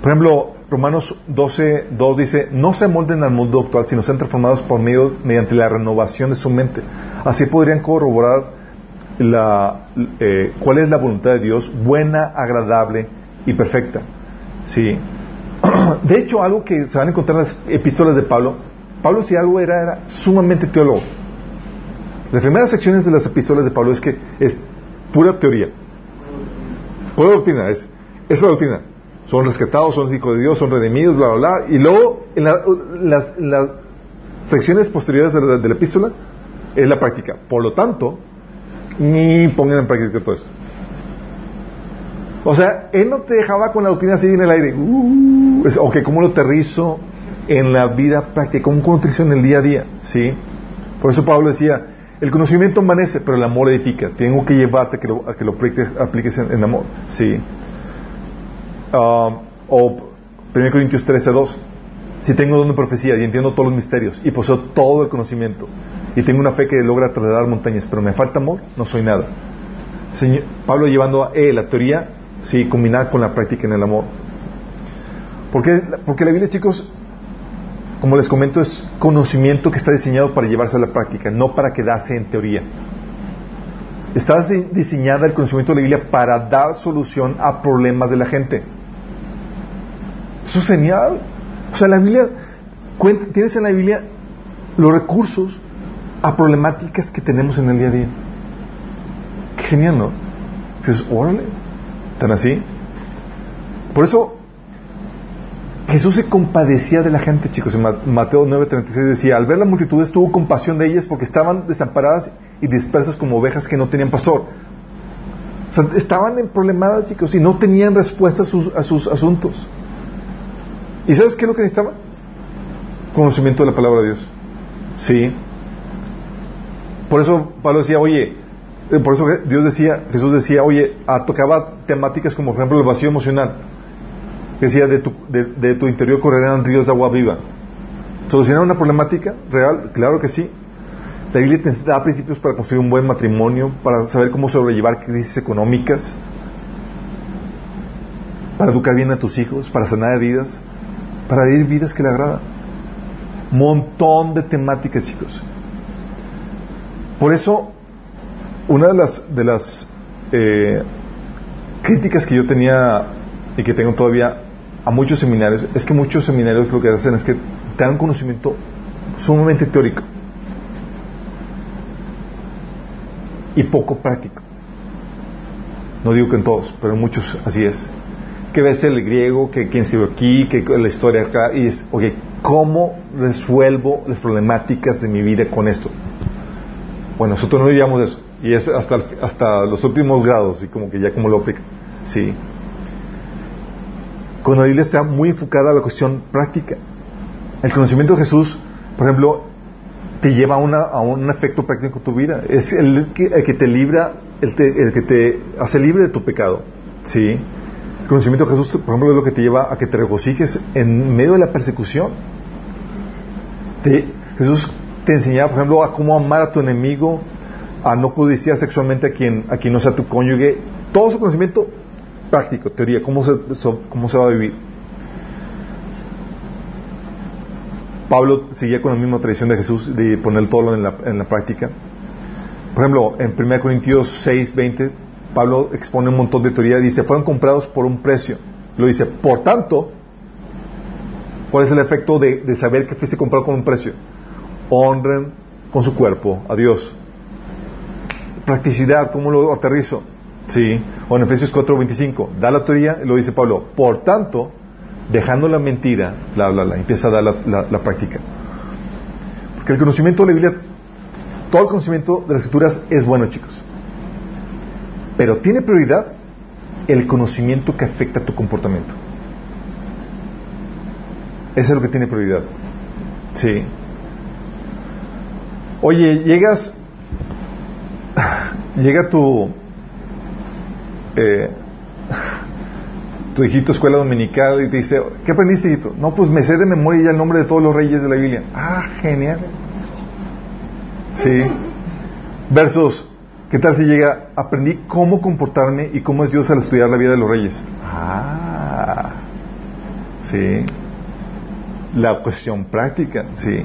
Por ejemplo, Romanos 12, 2 dice, no se molden al mundo actual, sino sean transformados por medio, mediante la renovación de su mente. Así podrían corroborar la, eh, cuál es la voluntad de Dios, buena, agradable y perfecta. Sí. De hecho, algo que se van a encontrar en las epístolas de Pablo, Pablo si algo era, era sumamente teólogo. Las primeras secciones de las epístolas de Pablo es que es pura teoría. Pura doctrina, es, es la doctrina. Son rescatados, son hijos de Dios, son redimidos, bla, bla, bla. Y luego, en, las, las, secciones posteriores de la, de la, epístola, es la práctica. Por lo tanto, ni pongan en práctica todo esto. O sea, él no te dejaba con la doctrina así en el aire. Uh, es, ok, ¿cómo lo aterrizo en la vida práctica? ¿Cómo aterrizo en el día a día? ¿Sí? Por eso Pablo decía, el conocimiento amanece, pero el amor edifica. Tengo que llevarte a que lo, apliques, en, amor. ¿Sí? Uh, o 1 Corintios 13, 2. Si tengo don de profecía y entiendo todos los misterios y poseo todo el conocimiento y tengo una fe que logra trasladar montañas, pero me falta amor, no soy nada. Señor, Pablo llevando a eh, la teoría, sí, combinada con la práctica en el amor. Porque, porque la Biblia, chicos, como les comento, es conocimiento que está diseñado para llevarse a la práctica, no para quedarse en teoría. Está diseñada el conocimiento de la Biblia para dar solución a problemas de la gente. Eso es genial. O sea, la Biblia, tienes en la Biblia los recursos a problemáticas que tenemos en el día a día. Qué genial, ¿no? Dices, órale, tan así. Por eso, Jesús se compadecía de la gente, chicos. En Mateo 9:36 decía, al ver la multitud tuvo compasión de ellas porque estaban desamparadas y dispersas como ovejas que no tenían pastor. O sea, estaban en problemadas, chicos, y no tenían respuesta a sus, a sus asuntos. ¿Y sabes qué es lo que necesitaban? Conocimiento de la palabra de Dios. Sí. Por eso Pablo decía, oye, eh, por eso Dios decía, Jesús decía, oye, tocaba temáticas como por ejemplo el vacío emocional. Decía, de tu, de, de tu interior correrán ríos de agua viva. ¿Solucionar una problemática real? Claro que sí. La Biblia te da principios para construir un buen matrimonio, para saber cómo sobrellevar crisis económicas, para educar bien a tus hijos, para sanar heridas, para vivir vidas que le agradan. Montón de temáticas, chicos. Por eso, una de las, de las eh, críticas que yo tenía y que tengo todavía a muchos seminarios es que muchos seminarios lo que hacen es que te dan conocimiento sumamente teórico y poco práctico. No digo que en todos, pero en muchos así es. Que ves el griego, que quién se aquí, que la historia acá, y es, oye, ¿cómo resuelvo las problemáticas de mi vida con esto? Bueno, nosotros no diríamos eso, y es hasta, hasta los últimos grados, y como que ya como lo aplicas. Sí. Cuando la Biblia está muy enfocada a la cuestión práctica. El conocimiento de Jesús, por ejemplo, te lleva a, una, a un efecto práctico en tu vida. Es el que, el que te libra, el, te, el, que te hace libre de tu pecado. ¿Sí? El conocimiento de Jesús, por ejemplo, es lo que te lleva a que te regocijes en medio de la persecución. Te, Jesús te enseñaba, por ejemplo, a cómo amar a tu enemigo, a no codiciar sexualmente a quien, a quien no sea tu cónyuge. Todo ese conocimiento práctico, teoría, cómo se, cómo se va a vivir. Pablo seguía con la misma tradición de Jesús de poner todo en la, en la práctica. Por ejemplo, en 1 Corintios 6, 20, Pablo expone un montón de teoría dice, fueron comprados por un precio. Lo dice, por tanto, ¿cuál es el efecto de, de saber que fuiste comprado con un precio? Honren con su cuerpo a Dios. Practicidad, ¿cómo lo aterrizo? Sí. O en Efesios 4, 25, da la teoría lo dice Pablo, por tanto, dejando la mentira, bla, bla, bla, empieza a dar la, la, la, práctica. Porque el conocimiento de la Biblia, todo el conocimiento de las escrituras es bueno, chicos. Pero tiene prioridad el conocimiento que afecta a tu comportamiento. Eso es lo que tiene prioridad. Sí. Oye, llegas, llega tu, eh, tu hijito escuela dominical y te dice, ¿qué aprendiste, hijito? No, pues me sé de memoria ya el nombre de todos los reyes de la Biblia. Ah, genial. Sí. Versus, ¿Qué tal si llega, aprendí cómo comportarme y cómo es Dios al estudiar la vida de los reyes? Ah, sí. La cuestión práctica, sí.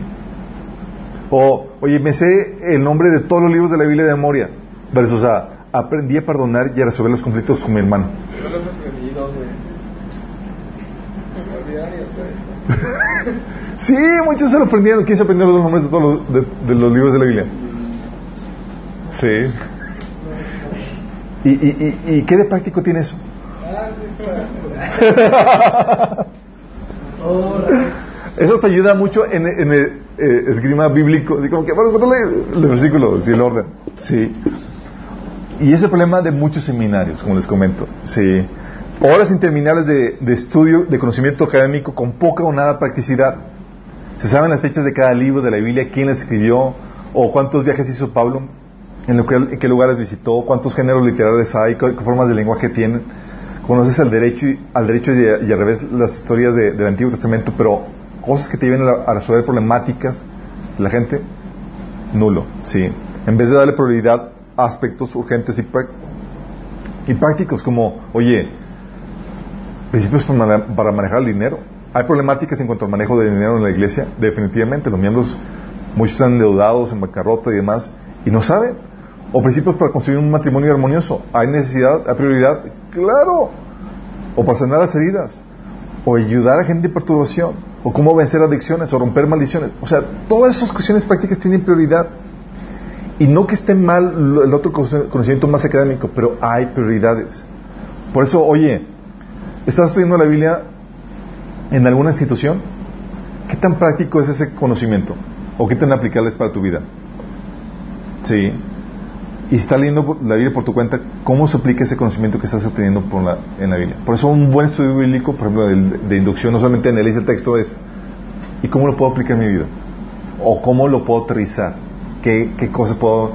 O, oye, me sé el nombre de todos los libros de la Biblia de memoria. Versus a, aprendí a perdonar y a resolver los conflictos con mi hermano. Yo los dos veces. Vez. Sí, muchos se lo aprendieron. ¿Quién se aprendió los nombres de todos los, de, de los libros de la Biblia? Sí. ¿Y, y, y, y qué de práctico tiene eso? Ah, claro. Eso te ayuda mucho en, en el eh, esgrima bíblico. Así como que, bueno, el versículo, sí, el orden. Sí. Y ese problema de muchos seminarios, como les comento. Sí. Horas interminables de, de estudio, de conocimiento académico con poca o nada practicidad. Se saben las fechas de cada libro de la Biblia, quién las escribió, o cuántos viajes hizo Pablo, en, que, qué lugares visitó, cuántos géneros literarios hay, qué, formas de lenguaje tienen. Conoces al derecho y, al derecho y, y al revés las historias de- del Antiguo Testamento, pero cosas que te lleven a, resolver problemáticas de la gente, nulo, sí. En vez de darle prioridad a aspectos urgentes y, prácticos, como, oye, principios para manejar el dinero. Hay problemáticas en cuanto al manejo de dinero en la iglesia, definitivamente. Los miembros, muchos están endeudados, en bancarrota y demás, y no saben. O principios para construir un matrimonio armonioso. ¿Hay necesidad, hay prioridad? Claro. O para sanar las heridas. O ayudar a gente en perturbación. O cómo vencer adicciones. O romper maldiciones. O sea, todas esas cuestiones prácticas tienen prioridad. Y no que esté mal el otro conocimiento más académico, pero hay prioridades. Por eso, oye, ¿estás estudiando la Biblia en alguna institución? ¿Qué tan práctico es ese conocimiento? ¿O qué tan aplicable es para tu vida? Sí. Y estás leyendo la Biblia por tu cuenta, ¿cómo se aplica ese conocimiento que estás obteniendo en la Biblia? Por eso un buen estudio bíblico, por ejemplo, de, de inducción, no solamente analiza el texto, es ¿y cómo lo puedo aplicar en mi vida? ¿O cómo lo puedo aterrizar? ¿Qué, qué cosas puedo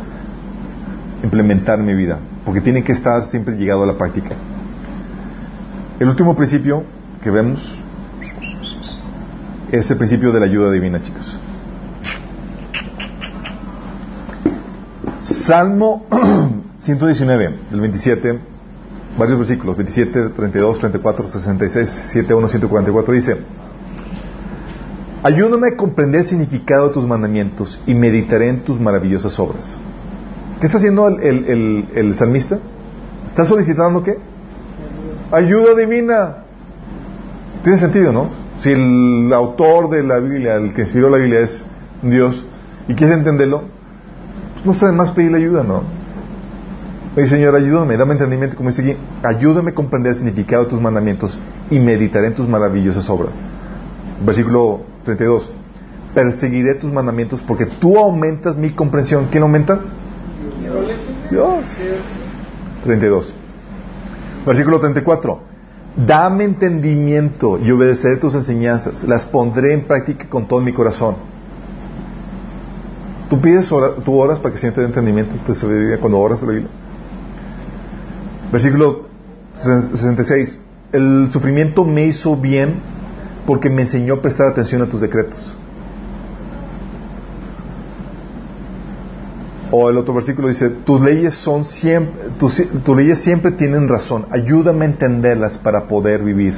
implementar en mi vida? Porque tiene que estar siempre llegado a la práctica. El último principio que vemos es el principio de la ayuda divina, chicos. Salmo 119, el 27, varios versículos, 27, 32, 34, 66, 71, 144, dice, Ayúdame a comprender el significado de tus mandamientos y meditaré en tus maravillosas obras. ¿Qué está haciendo el, el- el- salmista? ¿Está solicitando qué? Ayuda divina. Tiene sentido, ¿no? Si el autor de la Biblia, el que inspiró la Biblia es Dios y quieres entenderlo, no está de más pedirle ayuda, ¿no? Oye, Señor, ayúdame, dame entendimiento, como dice aquí, ayúdame a comprender el significado de tus mandamientos y meditaré en tus maravillosas obras. Versículo 32. Perseguiré tus mandamientos porque tú aumentas mi comprensión. ¿Quién aumenta? Dios. 32. Versículo 34. Dame entendimiento y obedeceré tus enseñanzas. Las pondré en práctica con todo mi corazón. ¿Tú pides tú oras para que se te dé entendimiento te sabiduría cuando oras la Biblia? Versículo 66. El sufrimiento me hizo bien porque me enseñó a prestar atención a tus decretos. O el otro versículo dice, tus leyes son siempre, tus, tus leyes siempre tienen razón. Ayúdame a entenderlas para poder vivir.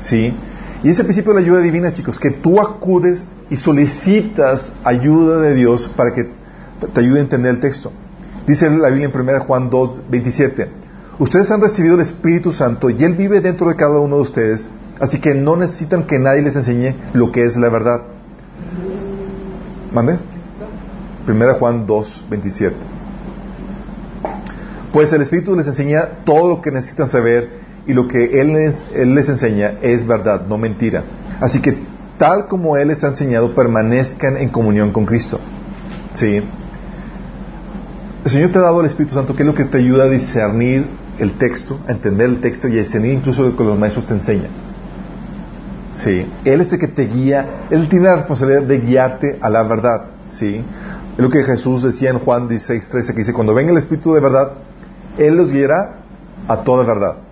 ¿Sí? Y ese principio de la ayuda divina, chicos, que tú acudes y solicitas ayuda de Dios para que te ayude a entender el texto. Dice la Biblia en 1 Juan 2, 27. Ustedes han recibido el Espíritu Santo y Él vive dentro de cada uno de ustedes, así que no necesitan que nadie les enseñe lo que es la verdad. ¿Mande? 1 Juan 2, 27. Pues el Espíritu les enseña todo lo que necesitan saber y lo que Él les, Él les enseña es verdad, no mentira. Así que tal como Él les ha enseñado, permanezcan en comunión con Cristo. ¿Sí? El Señor te ha dado el Espíritu Santo, que es lo que te ayuda a discernir el texto, a entender el texto y a discernir incluso lo que los maestros te enseñan. Sí, Él es el que te guía, Él tiene la responsabilidad de guiarte a la verdad. Sí, es lo que Jesús decía en Juan 16, 13, que dice, cuando venga el Espíritu de verdad, Él los guiará a toda verdad.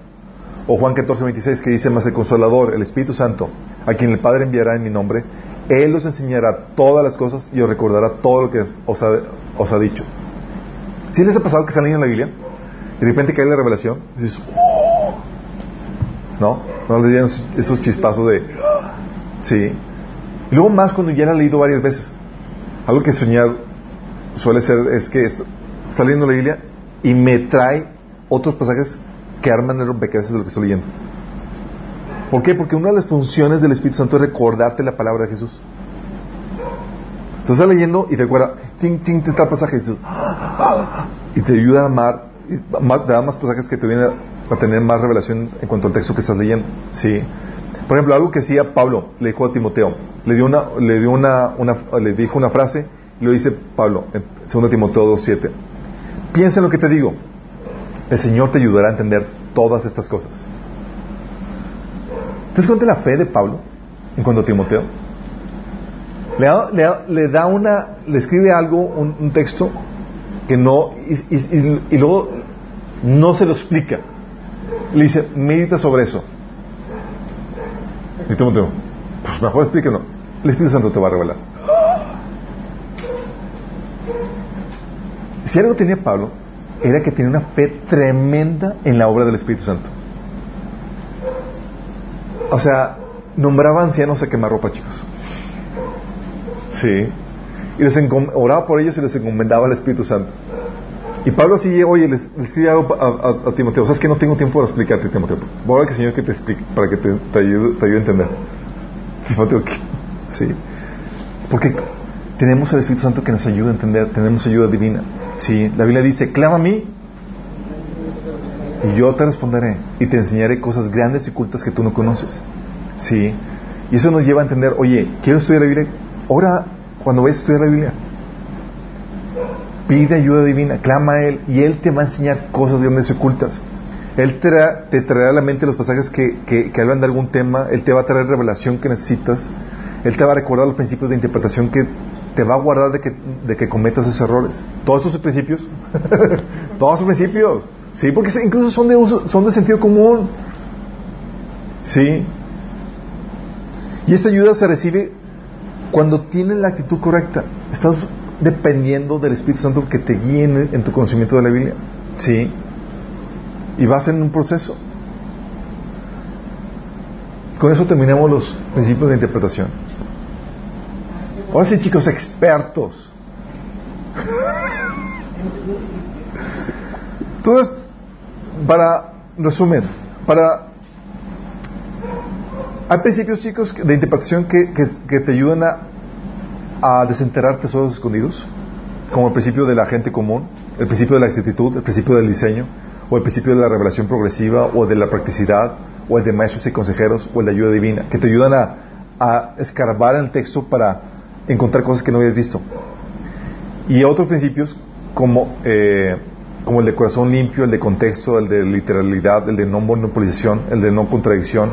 O Juan 14, 26, que dice, más el Consolador, el Espíritu Santo, a quien el Padre enviará en mi nombre, Él los enseñará todas las cosas y os recordará todo lo que os ha, os dicho. ¿Sí les ha pasado que están leyendo la Biblia y de repente cae la revelación? "Oh". ¿no? No les dieron esos- esos chispazos de, sí. Y luego más cuando ya la he leído varias veces. Algo que soñar suele ser es que esto, está leyendo la Biblia y me trae otros pasajes que arman el rompecabezas de lo que estoy leyendo. ¿Por qué? Porque una de las funciones del Espíritu Santo es recordarte la palabra de Jesús. Entonces estás leyendo y te recuerda, ting, ting, te está pasaje y dices, "Ah", y te ayuda a amar, ma- te da más pasajes que te vienen a tener más revelación en cuanto al texto que estás leyendo. Sí. Por ejemplo, algo que hacía Pablo, le dijo a Timoteo, le dio una, le dio una, una- le dijo una frase, y lo dice Pablo, en 2 Timoteo 2.7. Piensa en lo que te digo. El Señor te ayudará a entender todas estas cosas. ¿Te das cuenta la fe de Pablo en cuanto a Timoteo? Le da, le una, le escribe algo, un, texto que no, y- y luego no se lo explica. Le dice, medita sobre eso. Y Timoteo, pues mejor explíquenlo. El Espíritu Santo te va a revelar. Si algo tenía Pablo, era que tenía una fe tremenda en la obra del Espíritu Santo. O sea, nombraba ancianos a quemarropa, chicos. Sí. Y les oraba por ellos y les encomendaba al Espíritu Santo. Y Pablo así, oye, les, les escribe algo a, a- a Timoteo. Sabes que no tengo tiempo para explicarte, Timoteo. Voy a orar que el Señor que te explique, para que te, te ayude, te ayude a entender. Timoteo, ¿qué? Sí. Porque tenemos al Espíritu Santo que nos ayuda a entender, tenemos ayuda divina. Sí. La Biblia dice, clama a mí y yo te responderé y te enseñaré cosas grandes y ocultas que tú no conoces. Sí. Y eso nos lleva a entender, oye, quiero estudiar la Biblia. Ahora, cuando vayas a estudiar la Biblia, pide ayuda divina, clama a Él y Él te va a enseñar cosas grandes y ocultas. Él te traerá a la mente los pasajes que, que, que hablan de algún tema, Él te va a traer revelación que necesitas, Él te va a recordar los principios de interpretación que te va a guardar de que, de que cometas esos errores. Todos esos principios, todos esos principios, sí, porque incluso son de, uso, son de sentido común, sí. Y esta ayuda se recibe cuando tienes la actitud correcta. Estás dependiendo del Espíritu Santo que te guíe en, en tu conocimiento de la Biblia. Sí. Y vas en un proceso. Con eso terminamos los principios de interpretación. Ahora sí, chicos, expertos. Entonces, para resumen, para hay principios, chicos, de interpretación que, que- te ayudan a, a desenterrar tesoros escondidos, como el principio de la gente común, el principio de la exactitud, el principio del diseño, o el principio de la revelación progresiva, o de la practicidad, o el de maestros y consejeros, o el de ayuda divina, que te ayudan a, a escarbar el texto para encontrar cosas que no habías visto. Y otros principios como, eh, como el de corazón limpio, el de contexto, el de literalidad, el de no monopolización, el de no contradicción,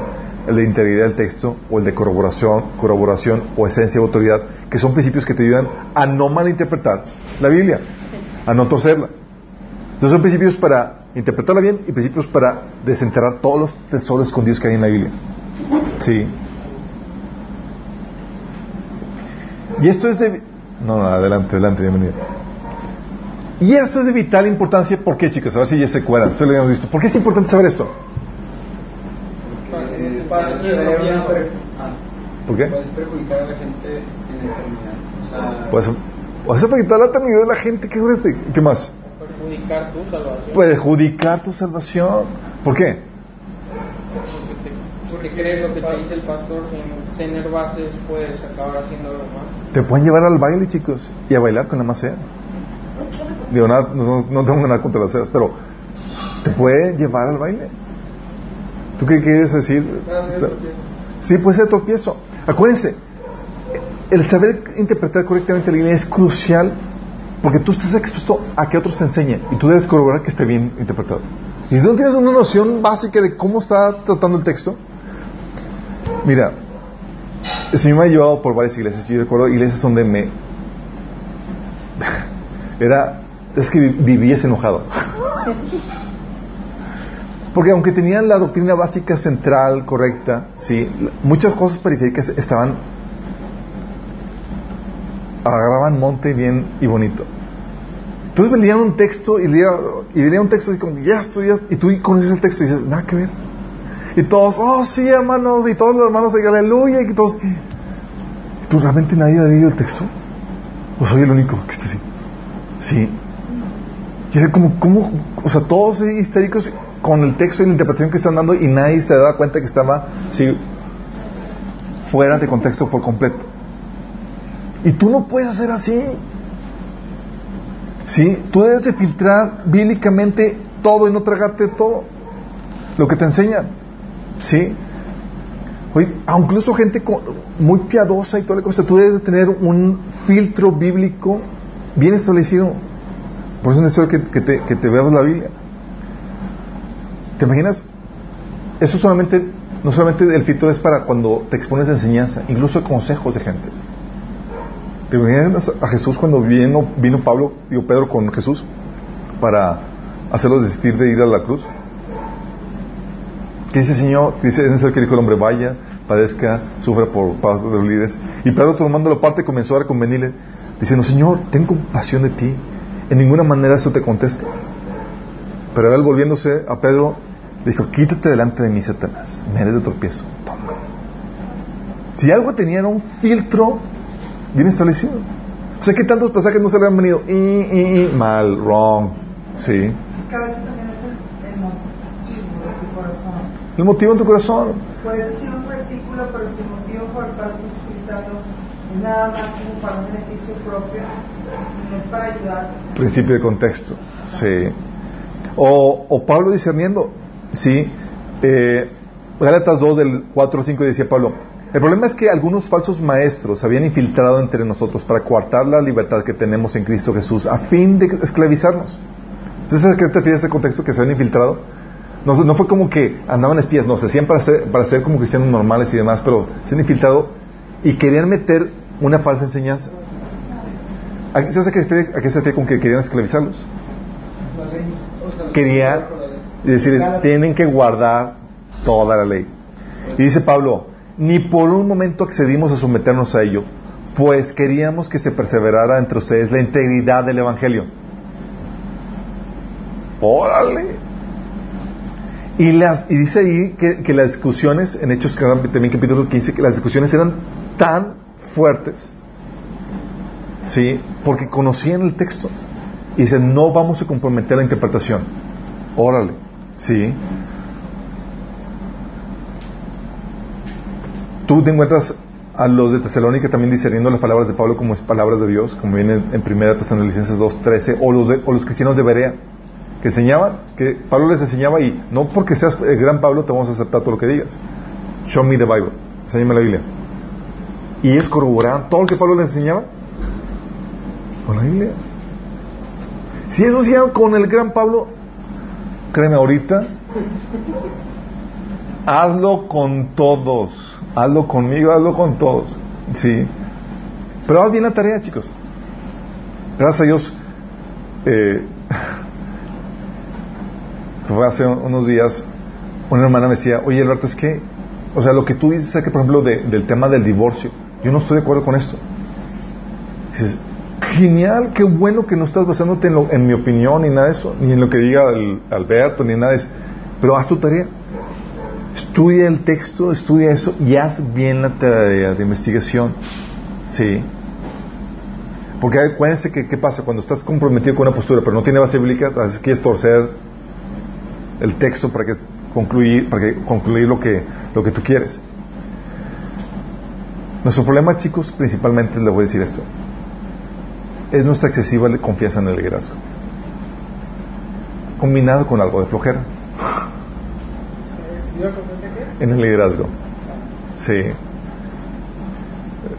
el de integridad del texto, o el de corroboración, corroboración o esencia o autoridad, que son principios que te ayudan a no malinterpretar la Biblia, a no torcerla. Entonces son principios para interpretarla bien y principios para desenterrar todos los tesoros escondidos que hay en la Biblia. Sí. Y esto es de... No, no, adelante, adelante, bienvenido. Y esto es de vital importancia, ¿por qué, chicos? A ver si ya se acuerdan, eso lo habíamos visto. ¿Por qué es importante saber esto? Para el cerebro. ah, ¿Por qué? Puedes perjudicar a la gente en eternidad. O sea, a afectar la eternidad de la gente, ¿qué, crees? ¿Qué más? perjudicar tu salvación. Perjudicar tu salvación. ¿Por qué? Porque, crees lo que te dice el pastor, sin tener bases puedes acabar haciendo algo mal. Te pueden llevar al baile, chicos, y a bailar con la más fea. Digo, nada, no, no tengo nada contra las feas, pero te puede llevar al baile. ¿Tú qué quieres decir? Sí, puede ser tropiezo. Acuérdense, el saber interpretar correctamente la Biblia es crucial porque tú estás expuesto a que otros te enseñen y tú debes corroborar que esté bien interpretado. Y si no tienes una noción básica de cómo está tratando el texto, mira, el me ha llevado por varias iglesias. Yo recuerdo iglesias donde me. Era. Es que vi- vivías enojado. Porque aunque tenían la doctrina básica central, correcta, sí, muchas cosas periféricas estaban. agarraban monte bien y bonito. Entonces leían un texto y leía, y leía un texto y como, ya estoy, y tú conoces el texto y dices, nada que ver. Y todos, oh sí, hermanos, y todos los hermanos, aleluya, y todos. ¿Y tú realmente nadie ha leído el texto? ¿O soy el único que está así? Sí. Y era como, como, o sea, todos histéricos con el texto y la interpretación que están dando y nadie se da cuenta que estaba sí, fuera de contexto por completo. Y tú no puedes hacer así. ¿Sí? Tú debes de filtrar bíblicamente todo y no tragarte todo lo que te enseñan. ¿Sí? Oye, incluso gente muy piadosa y toda la cosa, tú debes de tener un filtro bíblico bien establecido. Por eso es necesario que, te, que veas la Biblia. ¿Te imaginas? Eso solamente, no solamente el filtro es para cuando te expones enseñanza, incluso consejos de gente. ¿Te imaginas a Jesús cuando vino, vino Pablo, digo Pedro con Jesús para hacerlo desistir de ir a la cruz? ¿Qué dice el Señor? Dice, es necesario que dijo el hombre, vaya, padezca, sufra por pasos de líderes. Y Pedro tomando la parte comenzó a convenirle, diciendo, Señor, ten compasión de ti, en ninguna manera eso te contesta. Pero él volviéndose a Pedro, dijo, quítate delante de mí, Satanás, me eres de tropiezo. Toma. Si algo tenía era un filtro bien establecido. O sea, ¿qué tantos pasajes no se le han venido? Mal, wrong. Sí. Es que a veces también es el, corazón. El motivo en tu corazón. Puedes decir un versículo, pero si el motivo por el cual estás utilizando es nada más como para un beneficio propio, no es para ayudarte. Principio de contexto. Sí. O, o Pablo discerniendo. Sí. Eh, Gálatas 2 del 4 al 5 decía Pablo, el problema es que algunos falsos maestros habían infiltrado entre nosotros para coartar la libertad que tenemos en Cristo Jesús a fin de esclavizarnos. Entonces, ¿a qué te refieres ese contexto que se habían infiltrado? No, no, fue como que andaban espías, no, se hacían para ser, para ser como cristianos normales y demás, pero se han infiltrado y querían meter una falsa enseñanza. ¿A qué, se refiere, a qué se refiere con que querían esclavizarlos? Querían decir, tienen que guardar toda la ley. Y dice Pablo, ni por un momento accedimos a someternos a ello, pues queríamos que se perseverara entre ustedes la integridad del Evangelio. Órale. Y, las, y dice ahí que, las discusiones, en Hechos también capítulo 15, que las discusiones eran tan fuertes, ¿sí? Porque conocían el texto. Y dicen, no vamos a comprometer la interpretación. Órale, ¿sí? tú te encuentras a los de Tesalónica también discerniendo las palabras de Pablo como es palabras de Dios, como viene en, Primera Tesalonicenses 2.13, o los, o los cristianos de Berea, que enseñaban, que Pablo les enseñaba y no porque seas el gran Pablo te vamos a aceptar todo lo que digas. Show me the Bible, enséñame la Biblia. Y ellos corroboraban todo lo que Pablo les enseñaba con la Biblia. Si eso hacían con el gran Pablo, créeme ahorita, hazlo con todos hazlo conmigo, hazlo con todos. Sí. Pero haz bien la tarea, chicos. Gracias a Dios. Eh, fue hace unos días, una hermana me decía, oye Alberto, es que, o sea, lo que tú dices es que, por ejemplo, del tema del divorcio, yo no estoy de acuerdo con esto. Dices, genial, qué bueno que no estás basándote en, en mi opinión ni nada de eso, ni en lo que diga Alberto, ni nada de eso, pero haz tu tarea. Estudia el texto, estudia eso y haz bien la tarea de investigación. Sí. Porque acuérdense que qué pasa cuando estás comprometido con una postura pero no tiene base bíblica, a veces quieres torcer el texto para que concluir, para que concluir lo que, lo que tú quieres. Nuestro problema, chicos, principalmente les voy a decir esto, es nuestra excesiva confianza en el liderazgo, combinado con algo de flojera. En el liderazgo. Sí.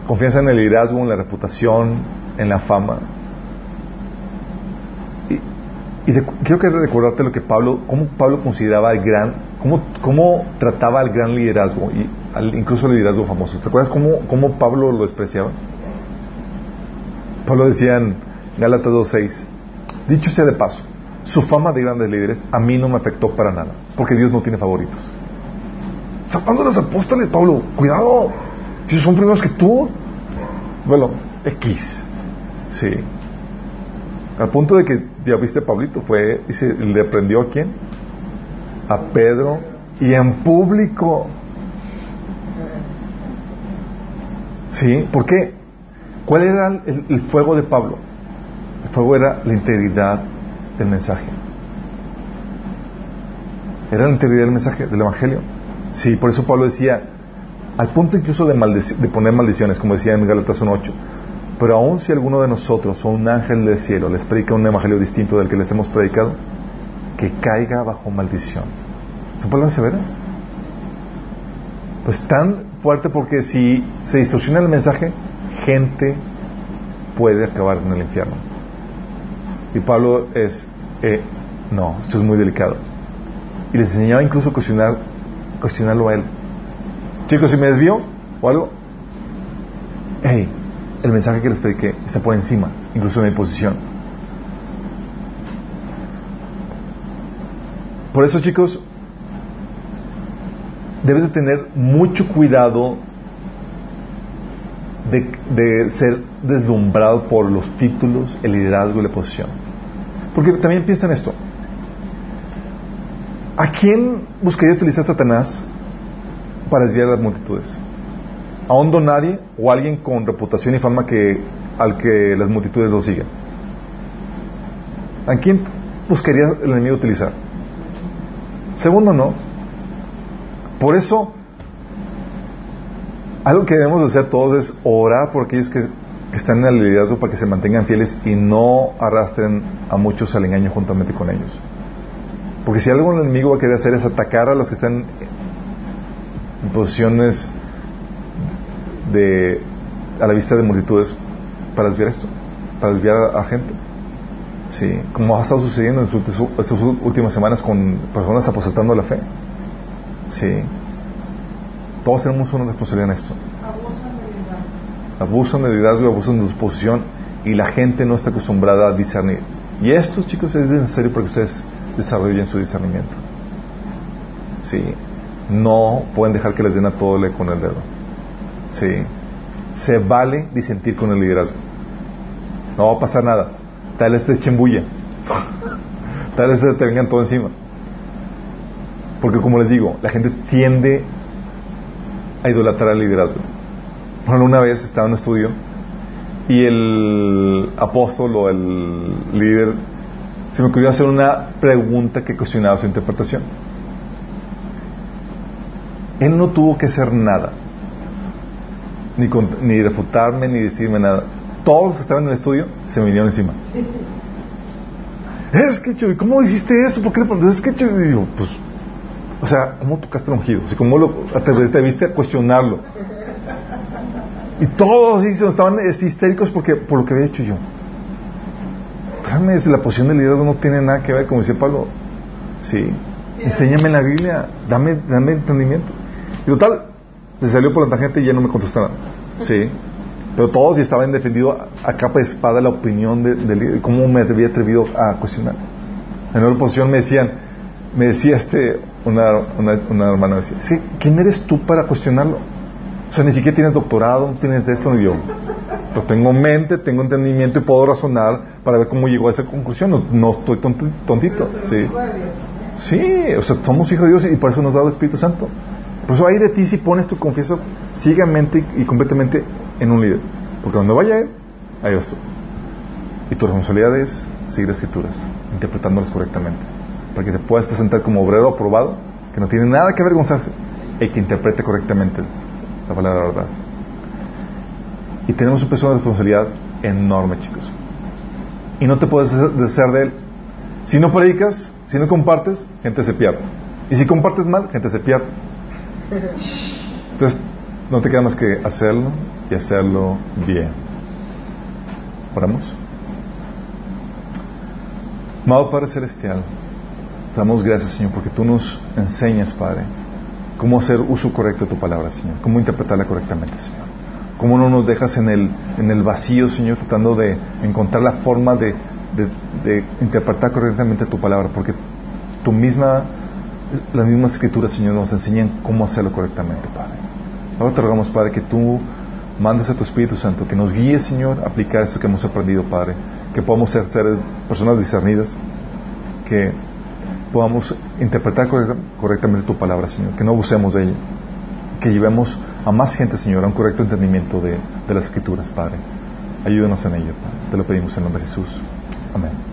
Confianza en el liderazgo, en la reputación, en la fama. Y, quiero que recordarte lo que Pablo, cómo Pablo consideraba el gran, cómo, cómo trataba al gran liderazgo, y incluso el liderazgo famoso. ¿Te acuerdas cómo, cómo Pablo lo despreciaba? Pablo decía en Gálatas 2.6, dicho sea de paso, su fama de grandes líderes a mí no me afectó para nada, porque Dios no tiene favoritos. Saltando los apóstoles, Pablo, cuidado. Si son primeros que tú. Bueno, X. Sí. Al punto de que, ya viste, Pablito, fue, y se le prendió a quién? A Pedro, y en público. ¿Sí? ¿Por qué? ¿Cuál era el, fuego de Pablo? El fuego era la integridad del mensaje. Era la integridad del mensaje del Evangelio. Sí, por eso Pablo decía, al punto incluso de, de poner maldiciones, como decía en Galatas 1.8, pero aun si alguno de nosotros o un ángel del cielo les predica un evangelio distinto del que les hemos predicado, que caiga bajo maldición. ¿Son palabras severas? Pues tan fuerte porque si se distorsiona el mensaje, gente puede acabar en el infierno. Y Pablo es, eh, no, esto es muy delicado. Y les enseñaba incluso a cuestionar, cuestionarlo a él. Chicos, si me desvío o algo, hey, el mensaje que les prediqué está por encima, incluso de mi posición. Por eso, chicos, debes de tener mucho cuidado de, de, ser deslumbrado por los títulos, el liderazgo y la posición. Porque también piensa en esto. ¿A quién buscaría utilizar Satanás para desviar las multitudes? ¿A un nadie o alguien con reputación y fama que, al que las multitudes lo siguen? ¿A quién buscaría el enemigo utilizar? Segundo, no. Por eso, algo que debemos hacer todos es orar por aquellos que, que están en el liderazgo para que se mantengan fieles y no arrastren a muchos al engaño juntamente con ellos. Porque si algo el enemigo va a querer hacer es atacar a los que están en posiciones de, a la vista de multitudes para desviar esto, para desviar a, gente. Sí, como ha estado sucediendo en estas últimas semanas con personas aposentando la fe. Sí. Todos tenemos una responsabilidad en esto. Abusan de liderazgo. Abusan de liderazgo, abusan de su posición y la gente no está acostumbrada a discernir. Y esto, chicos, es necesario para que ustedes desarrollen su discernimiento. Sí. No pueden dejar que les den a todo le con el dedo. Sí. Se vale disentir con el liderazgo. No va a pasar nada. Tal vez te echen bulla. Tal vez te vengan todo encima. Porque como les digo, la gente tiende a idolatrar el liderazgo. Bueno, una vez estaba en un estudio y el apóstol o el líder se me ocurrió hacer una pregunta que cuestionaba su interpretación. Él no tuvo que hacer nada, ni, ni refutarme, ni decirme nada. Todos los que estaban en el estudio se me vinieron encima. Es que, Chuy, ¿cómo hiciste eso? ¿Por qué le pones? Es que, Chuy, y digo, pues, o sea, ¿cómo tocaste el ungido? O ¿cómo lo, te, te viste a cuestionarlo? Y todos estaban histéricos porque, por lo que había hecho yo. Realmente la posición del liderazgo no tiene nada que ver, como dice Pablo. Sí. Enséñame la Biblia, dame, dame entendimiento. Y total, se salió por la tangente y ya no me contestó nada. Sí. Pero todos estaban defendido a, capa de espada la opinión de. ¿Cómo me había atrevido a cuestionar? En otra posición me decían, me decía este, una, una, una hermana, decía, sí, ¿quién eres tú para cuestionarlo? O sea, ni siquiera tienes doctorado, no tienes de esto, ni yo. Pero tengo mente, tengo entendimiento y puedo razonar para ver cómo llegó a esa conclusión. No, no estoy tontito. Sí. sí, o sea, somos hijos de Dios y por eso nos da el Espíritu Santo. Por eso hay de ti si pones tu confianza ciegamente y completamente en un líder. Porque donde vaya él, ahí vas tú. Y tu responsabilidad es seguir las escrituras, interpretándolas correctamente. Para que te puedas presentar como obrero aprobado, que no tiene nada que avergonzarse, y que interprete correctamente la palabra de la verdad. Y tenemos un peso de responsabilidad enorme, chicos. Y no te puedes deshacer de él. Si no predicas, si no compartes, gente se pierde. Y si compartes mal, gente se pierde. Entonces, no te queda más que hacerlo y hacerlo bien. Oramos. Amado Padre Celestial, te damos gracias, Señor, porque tú nos enseñas, Padre, cómo hacer uso correcto de tu palabra, Señor, cómo interpretarla correctamente, Señor. Cómo no nos dejas en el, en el vacío, Señor, tratando de encontrar la forma de, de, interpretar correctamente tu palabra, porque tu misma, las mismas escrituras, Señor, nos enseñan cómo hacerlo correctamente, Padre. Ahora te rogamos, Padre, que tú mandes a tu Espíritu Santo, que nos guíe, Señor, a aplicar esto que hemos aprendido, Padre, que podamos ser seres, personas discernidas, que podamos interpretar correctamente tu palabra, Señor, que no abusemos de ella, que llevemos a más gente, Señor, a un correcto entendimiento de, de las Escrituras, Padre. Ayúdanos en ello, Padre. Te lo pedimos en nombre de Jesús. Amén.